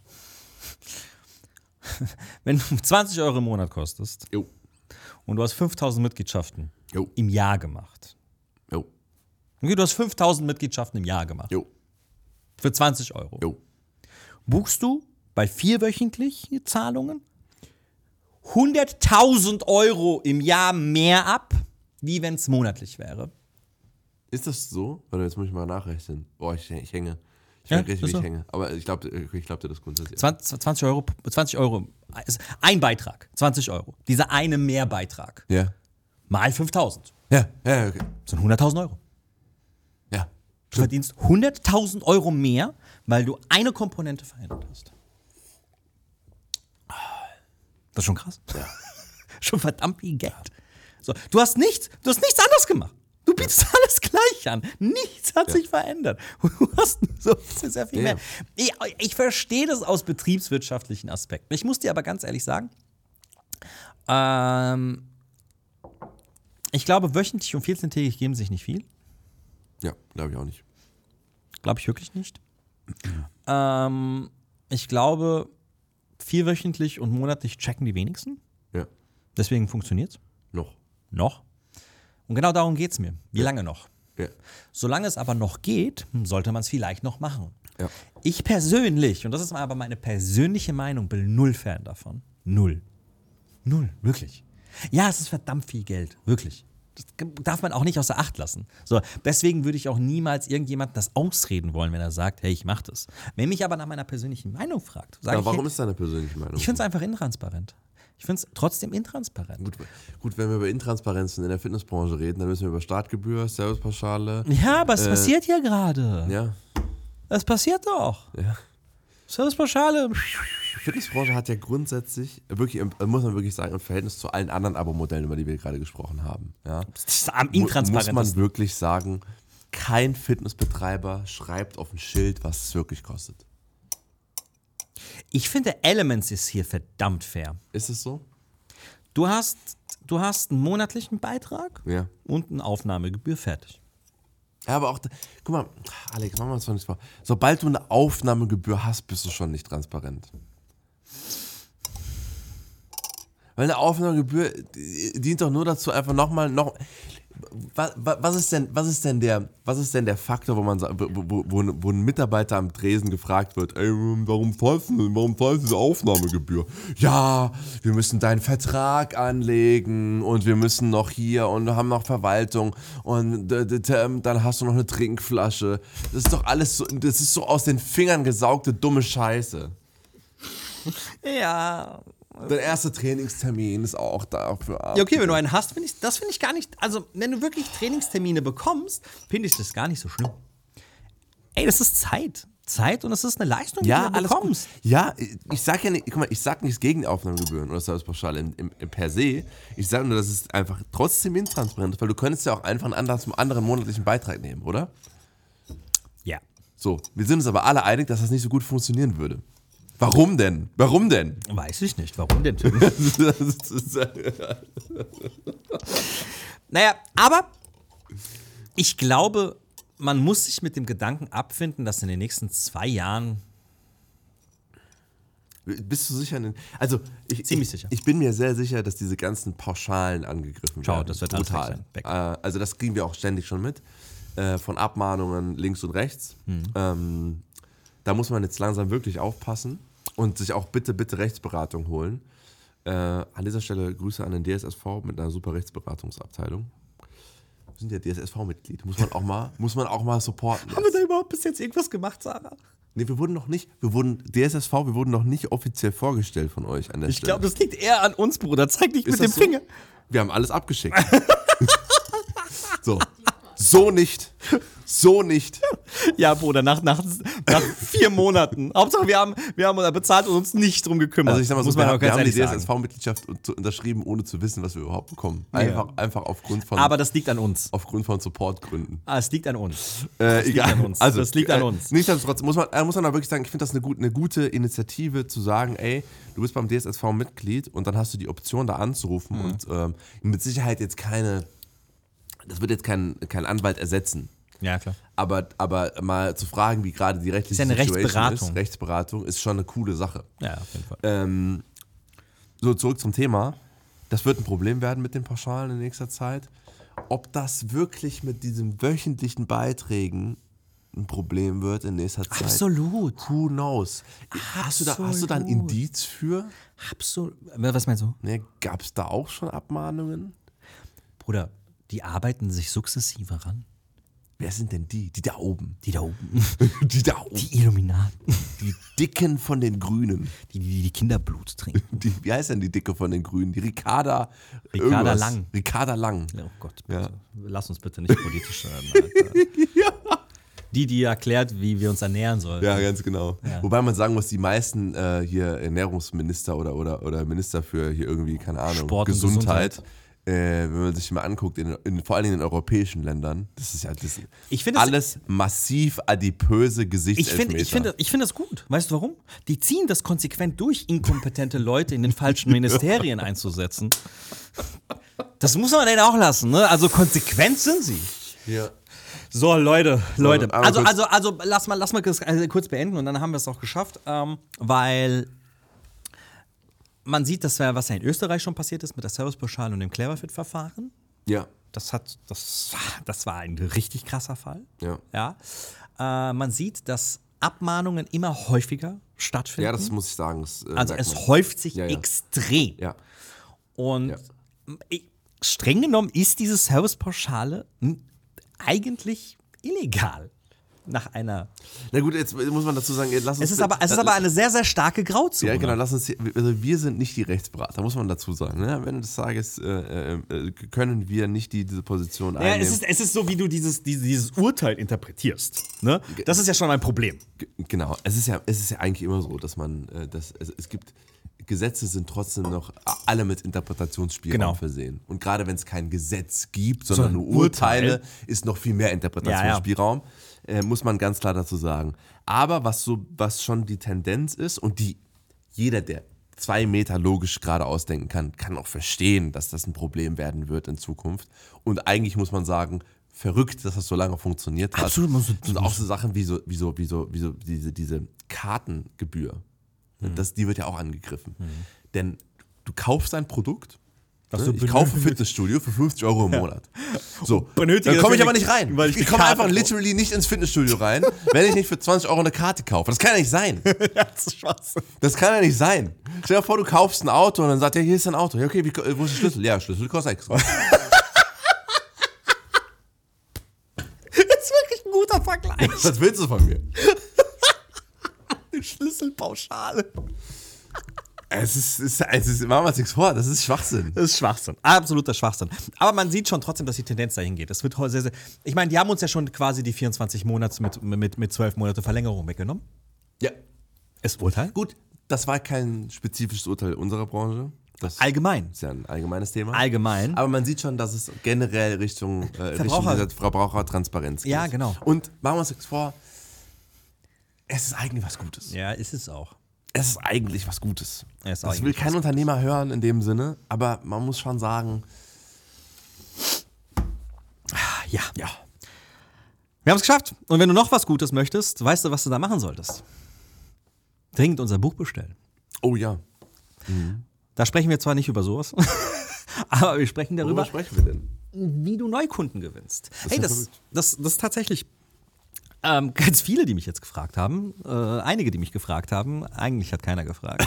[LAUGHS] Wenn du 20 Euro im Monat kostest Jo, und du hast 5000 Mitgliedschaften jo, im Jahr gemacht. jo, Okay, du hast 5000 Mitgliedschaften im Jahr gemacht. jo, Für 20 Euro. jo. Buchst du bei vierwöchentlichen Zahlungen 100.000 Euro im Jahr mehr ab, wie wenn es monatlich wäre. Ist das so? Warte, jetzt muss ich mal nachrechnen. Boah, ich, ich hänge. Ich Ja, richtig, wie ist so. ich hänge. Aber ich glaube ich glaub dir das grundsätzlich. 20, 20 Euro, 20 Euro, ist ein Beitrag, 20 Euro. Dieser eine Mehrbeitrag Ja. mal 5000 Ja, ja, okay. sind 100.000 Euro. Ja. Du verdienst 100.000 Euro mehr, weil du eine Komponente verändert hast. Das ist schon krass. [LAUGHS] schon verdammt viel Geld. So, du hast nichts, du hast nichts anderes gemacht. Du bietest alles gleich an. Nichts hat sich verändert. [LAUGHS] Du hast so sehr viel Ja, mehr. Ich, ich verstehe das aus betriebswirtschaftlichen Aspekten. Ich muss dir aber ganz ehrlich sagen, ähm, ich glaube, wöchentlich und 14-tägig geben sich nicht viel. Ja, glaube ich auch nicht. Glaube ich wirklich nicht. ähm, ich glaube, vierwöchentlich und monatlich checken die wenigsten. Ja. Deswegen funktioniert es. Noch. Noch. Und genau darum geht es mir. Wie lange noch? Ja. Solange es aber noch geht, sollte man es vielleicht noch machen. Ja. Ich persönlich, und das ist aber meine persönliche Meinung, bin null Fan davon. Null. Null, wirklich. Ja, es ist verdammt viel Geld, wirklich. Das darf man auch nicht außer Acht lassen. So, deswegen würde ich auch niemals irgendjemandem das ausreden wollen, wenn er sagt, hey, ich mach das. Wenn mich aber nach meiner persönlichen Meinung fragt, sage Aber ich, warum hey, ist deine persönliche Meinung? ich finde es einfach intransparent. Ich finde es trotzdem intransparent. Gut, gut, wenn wir über Intransparenzen in der Fitnessbranche reden, dann müssen wir über Startgebühr, Servicepauschale. Ja, aber es Äh, passiert ja gerade. Ja. Es passiert doch. ja. Servicepauschale. Die Fitnessbranche hat ja grundsätzlich, wirklich, äh, muss man wirklich sagen, im Verhältnis zu allen anderen Abo-Modellen, über die wir gerade gesprochen haben, ja, Das ist am mu- muss man wirklich sagen, kein Fitnessbetreiber schreibt auf ein Schild, was es wirklich kostet. Ich finde, Elements ist hier verdammt fair. Ist es so? Du hast, du hast einen monatlichen Beitrag Ja. und eine Aufnahmegebühr fertig. Ja, aber auch, guck mal, Alex, machen wir uns doch nicht vor. Sobald du eine Aufnahmegebühr hast, bist du schon nicht transparent. Weil eine Aufnahmegebühr die- dient doch nur dazu, einfach nochmal, noch, was, was, ist denn, was, ist denn der, was ist denn der Faktor, wo, man, wo, wo, wo, ein- Mitarbeiter am Tresen gefragt wird, ey, warum zahlst du, warum zahlst du diese Aufnahmegebühr? Ja, wir müssen deinen Vertrag anlegen und wir müssen noch hier und haben noch Verwaltung und d- dann hast du noch eine Trinkflasche. Das ist doch alles so, das ist so aus den Fingern gesaugte dumme Scheiße. Ja, Dein erster Trainingstermin ist auch dafür ab. Ja, okay, wenn du einen hast, finde ich, das finde ich gar nicht. Also, wenn du wirklich Trainingstermine bekommst, finde ich das gar nicht so schlimm. Ey, das ist Zeit. Zeit und das ist eine Leistung, die Ja, du alles bekommst. gut. Ja, ich sag ja nicht, guck mal, ich sag nichts gegen Aufnahmegebühren oder Servicepauschale im, im, im per se. Ich sage nur, dass es einfach trotzdem intransparent ist, weil du könntest ja auch einfach einen anderen, zum anderen monatlichen Beitrag nehmen, oder? Ja. So, wir sind uns aber alle einig, dass das nicht so gut funktionieren würde. Warum denn? Warum denn? Weiß ich nicht. Warum denn? [LAUGHS] Naja, aber ich glaube, man muss sich mit dem Gedanken abfinden, dass in den nächsten zwei Jahren. Bist du sicher? Also, ich, Ziemlich ich, sicher. Ich bin mir sehr sicher, dass diese ganzen Pauschalen angegriffen Schau, werden. das wird brutal. Äh, also, das kriegen wir auch ständig schon mit. Äh, von Abmahnungen links und rechts. Hm. Ähm, da muss man jetzt langsam wirklich aufpassen und sich auch bitte, bitte Rechtsberatung holen. Äh, an dieser Stelle Grüße an den DSSV mit einer super Rechtsberatungsabteilung. Wir sind ja DSSV-Mitglied. Muss man auch mal, [LAUGHS] muss man auch mal supporten. Haben wir da überhaupt bis jetzt irgendwas gemacht, Sarah? Nee, wir wurden noch nicht, wir wurden, DSSV, wir wurden noch nicht offiziell vorgestellt von euch an der Ich Stelle. glaube, das liegt eher an uns, Bruder. Zeig nicht Ist mit dem so? Finger. Wir haben alles abgeschickt. [LAUGHS] so. So nicht. So nicht. [LAUGHS] Ja, Bruder, nach, nach, nach vier Monaten. Hauptsache, wir haben, wir haben bezahlt und uns nicht drum gekümmert. Also ich sag mal so, Muss wir, haben- wir haben die. DSSV-Mitgliedschaft un- unterschrieben, ohne zu wissen, was wir überhaupt bekommen. Einfach, einfach aufgrund von, Aber das liegt an uns. aufgrund von Supportgründen. Ah, es liegt an uns. Äh, liegt egal. an uns. Also, Das liegt an äh, uns. Nichtsdestotrotz muss man, äh, muss man da wirklich sagen, ich finde das eine, gut, eine gute Initiative zu sagen, ey, du bist beim DSSV Mitglied und dann hast du die Option da anzurufen Mhm. und ähm, mit Sicherheit jetzt keine, das wird jetzt kein, kein Anwalt ersetzen. Ja, klar. Aber, aber mal zu fragen, wie gerade die rechtliche Ist ja eine Situation Rechtsberatung. ist, Rechtsberatung ist schon eine coole Sache. Ja, auf jeden Fall. Ähm, so, zurück zum Thema. Das wird ein Problem werden mit den Pauschalen in nächster Zeit. Ob das wirklich mit diesen wöchentlichen Beiträgen ein Problem wird in nächster Zeit. Absolut. Who knows? Hast du, da, hast du da ein Absolut. Indiz für? Absolut. Was meinst du? Ne, Gab es da auch schon Abmahnungen? Bruder, die arbeiten sich sukzessive ran. Wer sind denn die? Die da oben. Die da oben. [LAUGHS] Die da oben. Die Illuminaten. Die Dicken von den Grünen. Die, die, die Kinderblut trinken. Die, wie heißt denn die Dicke von den Grünen? Die Ricarda. Ricarda irgendwas. Lang. Ricarda Lang. Oh Gott, Ja. lass uns bitte nicht politisch werden. Alter. [LAUGHS] Die, die erklärt, wie wir uns ernähren sollen. Ja, ganz genau. Wobei man sagen muss, die meisten äh, hier Ernährungsminister oder, oder, oder Minister für hier irgendwie, keine Ahnung, Sport und Gesundheit, Äh, wenn man sich mal anguckt, in, in, vor allem in den europäischen Ländern, das ist ja das Ich finde es- alles massiv adipöse Ich Gesichtselfmeter. finde ich find, ich find das gut. Weißt du warum? Die ziehen das konsequent durch, inkompetente Leute in den falschen Ministerien einzusetzen. Das muss man denen auch lassen, ne? Also konsequent sind sie. ja. So, Leute, Leute. Also, also, also lass mal, lass mal kurz, also kurz beenden und dann haben wir es auch geschafft, ähm, weil man sieht, dass was ja in Österreich schon passiert ist mit der Servicepauschale und dem Cleverfit-Verfahren. ja, Das hat, das, das war ein richtig krasser Fall. ja. Ja. Äh, man sieht, dass Abmahnungen immer häufiger stattfinden. Ja, das muss ich sagen. Das, äh, also es man. häuft sich Ja, ja. extrem. Ja. Und ich- streng genommen ist diese Servicepauschale eigentlich illegal. Nach einer. Na gut, jetzt muss man dazu sagen, lass uns. Es ist aber, es ist aber eine sehr, sehr starke Grauzone. Ja, genau, lass uns, also wir sind nicht die Rechtsberater, muss man dazu sagen. Ne? Am Ende des Tages äh, äh, können wir nicht die, diese Position Ja, einnehmen. es, ist, es ist so, wie du dieses, dieses, dieses Urteil interpretierst. Ne? Das ist ja schon ein Problem. G- Genau, es ist ja, es ist ja eigentlich immer so, dass man, äh, dass, also es gibt, Gesetze sind trotzdem noch alle mit Interpretationsspielraum Genau. versehen. Und gerade wenn es kein Gesetz gibt, sondern Sondern nur Urteile, Urteil. ist noch viel mehr Interpretationsspielraum, Äh, muss man ganz klar dazu sagen. Aber was so, was schon die Tendenz ist und die jeder, der zwei Meter logisch gerade ausdenken kann, kann auch verstehen, dass das ein Problem werden wird in Zukunft. Und eigentlich muss man sagen, verrückt, dass das so lange funktioniert hat. Absolut, Und auch so Sachen wie so, wie so, wie so, wie so diese, diese Kartengebühr. Das, die wird ja auch angegriffen. Denn du kaufst ein Produkt. Was ne? ich kaufe ein Fitnessstudio für 50 Euro im Monat. So, [LAUGHS] Benötige dann komme ich aber nicht rein. weil ich ich komme einfach literally nicht ins Fitnessstudio rein, [LAUGHS] wenn ich nicht für 20 Euro eine Karte kaufe. Das kann ja nicht sein. [LAUGHS] das ist Schwachsinn. Das kann ja nicht sein. Stell dir vor, du kaufst ein Auto und dann sagt er, hier ist ein Auto. Ja, okay, wie, wo ist der Schlüssel? Ja, Schlüssel kostet extra. Das ist wirklich ein guter Vergleich. Was willst du von mir? Die Schlüsselpauschale. Es ist, es ist, es ist machen wir uns nichts vor, das ist Schwachsinn. Das ist Schwachsinn. Absoluter Schwachsinn. Aber man sieht schon trotzdem, dass die Tendenz dahin geht. Es wird sehr, sehr. Ich meine, die haben uns ja schon quasi die 24 Monate mit, mit, mit 12 Monate Verlängerung weggenommen. Ja. Ist Urteil? Gut, das war kein spezifisches Urteil unserer Branche. Das Allgemein. ist ja ein allgemeines Thema. Allgemein. Aber man sieht schon, dass es generell Richtung, äh, Richtung Verbraucher- dieser Verbrauchertransparenz geht. Ja, genau. Und machen wir uns nichts vor, es ist eigentlich was Gutes. ja, ist es auch. Es ist eigentlich was Gutes. Das will kein Unternehmer hören in dem Sinne, aber man muss schon sagen, Ja. ja, Wir haben es geschafft. Und wenn du noch was Gutes möchtest, weißt du, was du da machen solltest? Dringend unser Buch bestellen. oh ja. Da sprechen wir zwar nicht über sowas, [LAUGHS] aber wir sprechen darüber, Worüber sprechen wir denn? wie du Neukunden gewinnst. hey, ja das, das, das ist tatsächlich ähm, [LAUGHS] ganz viele, die mich jetzt gefragt haben. Äh, einige, die mich gefragt haben. Eigentlich hat keiner gefragt.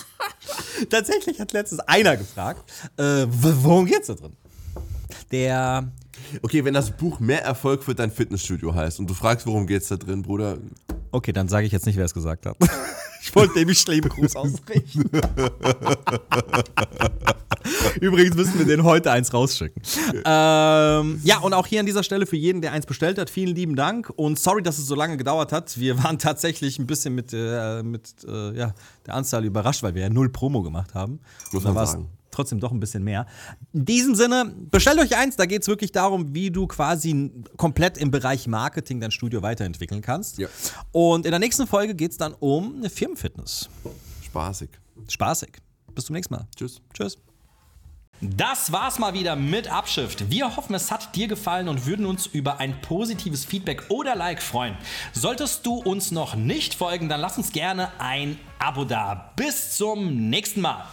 [LAUGHS] tatsächlich hat letztens einer gefragt, äh, worum geht's da drin? Der Okay, wenn das Buch mehr Erfolg für dein Fitnessstudio heißt und du fragst, worum geht's da drin, Bruder, Okay, dann sage ich jetzt nicht, wer es gesagt hat. [LAUGHS] Ich wollte nämlich liebe Gruß ausrichten. Übrigens müssen wir den heute eins rausschicken. Ähm, ja, und auch hier an dieser Stelle für jeden, der eins bestellt hat, vielen lieben Dank. Und sorry, dass es so lange gedauert hat. Wir waren tatsächlich ein bisschen mit, äh, mit äh, ja, der Anzahl überrascht, weil wir ja null Promo gemacht haben. Muss man sagen. Trotzdem doch ein bisschen mehr. In diesem Sinne, bestellt euch eins, da geht es wirklich darum, wie du quasi komplett im Bereich Marketing dein Studio weiterentwickeln kannst. Ja. Und in der nächsten Folge geht es dann um Firmenfitness. spaßig. Spaßig. Bis zum nächsten Mal. Tschüss. Tschüss. Das war's mal wieder mit Abschrift. Wir hoffen, es hat dir gefallen und würden uns über ein positives Feedback oder Like freuen. Solltest du uns noch nicht folgen, dann lass uns gerne ein Abo da. Bis zum nächsten Mal.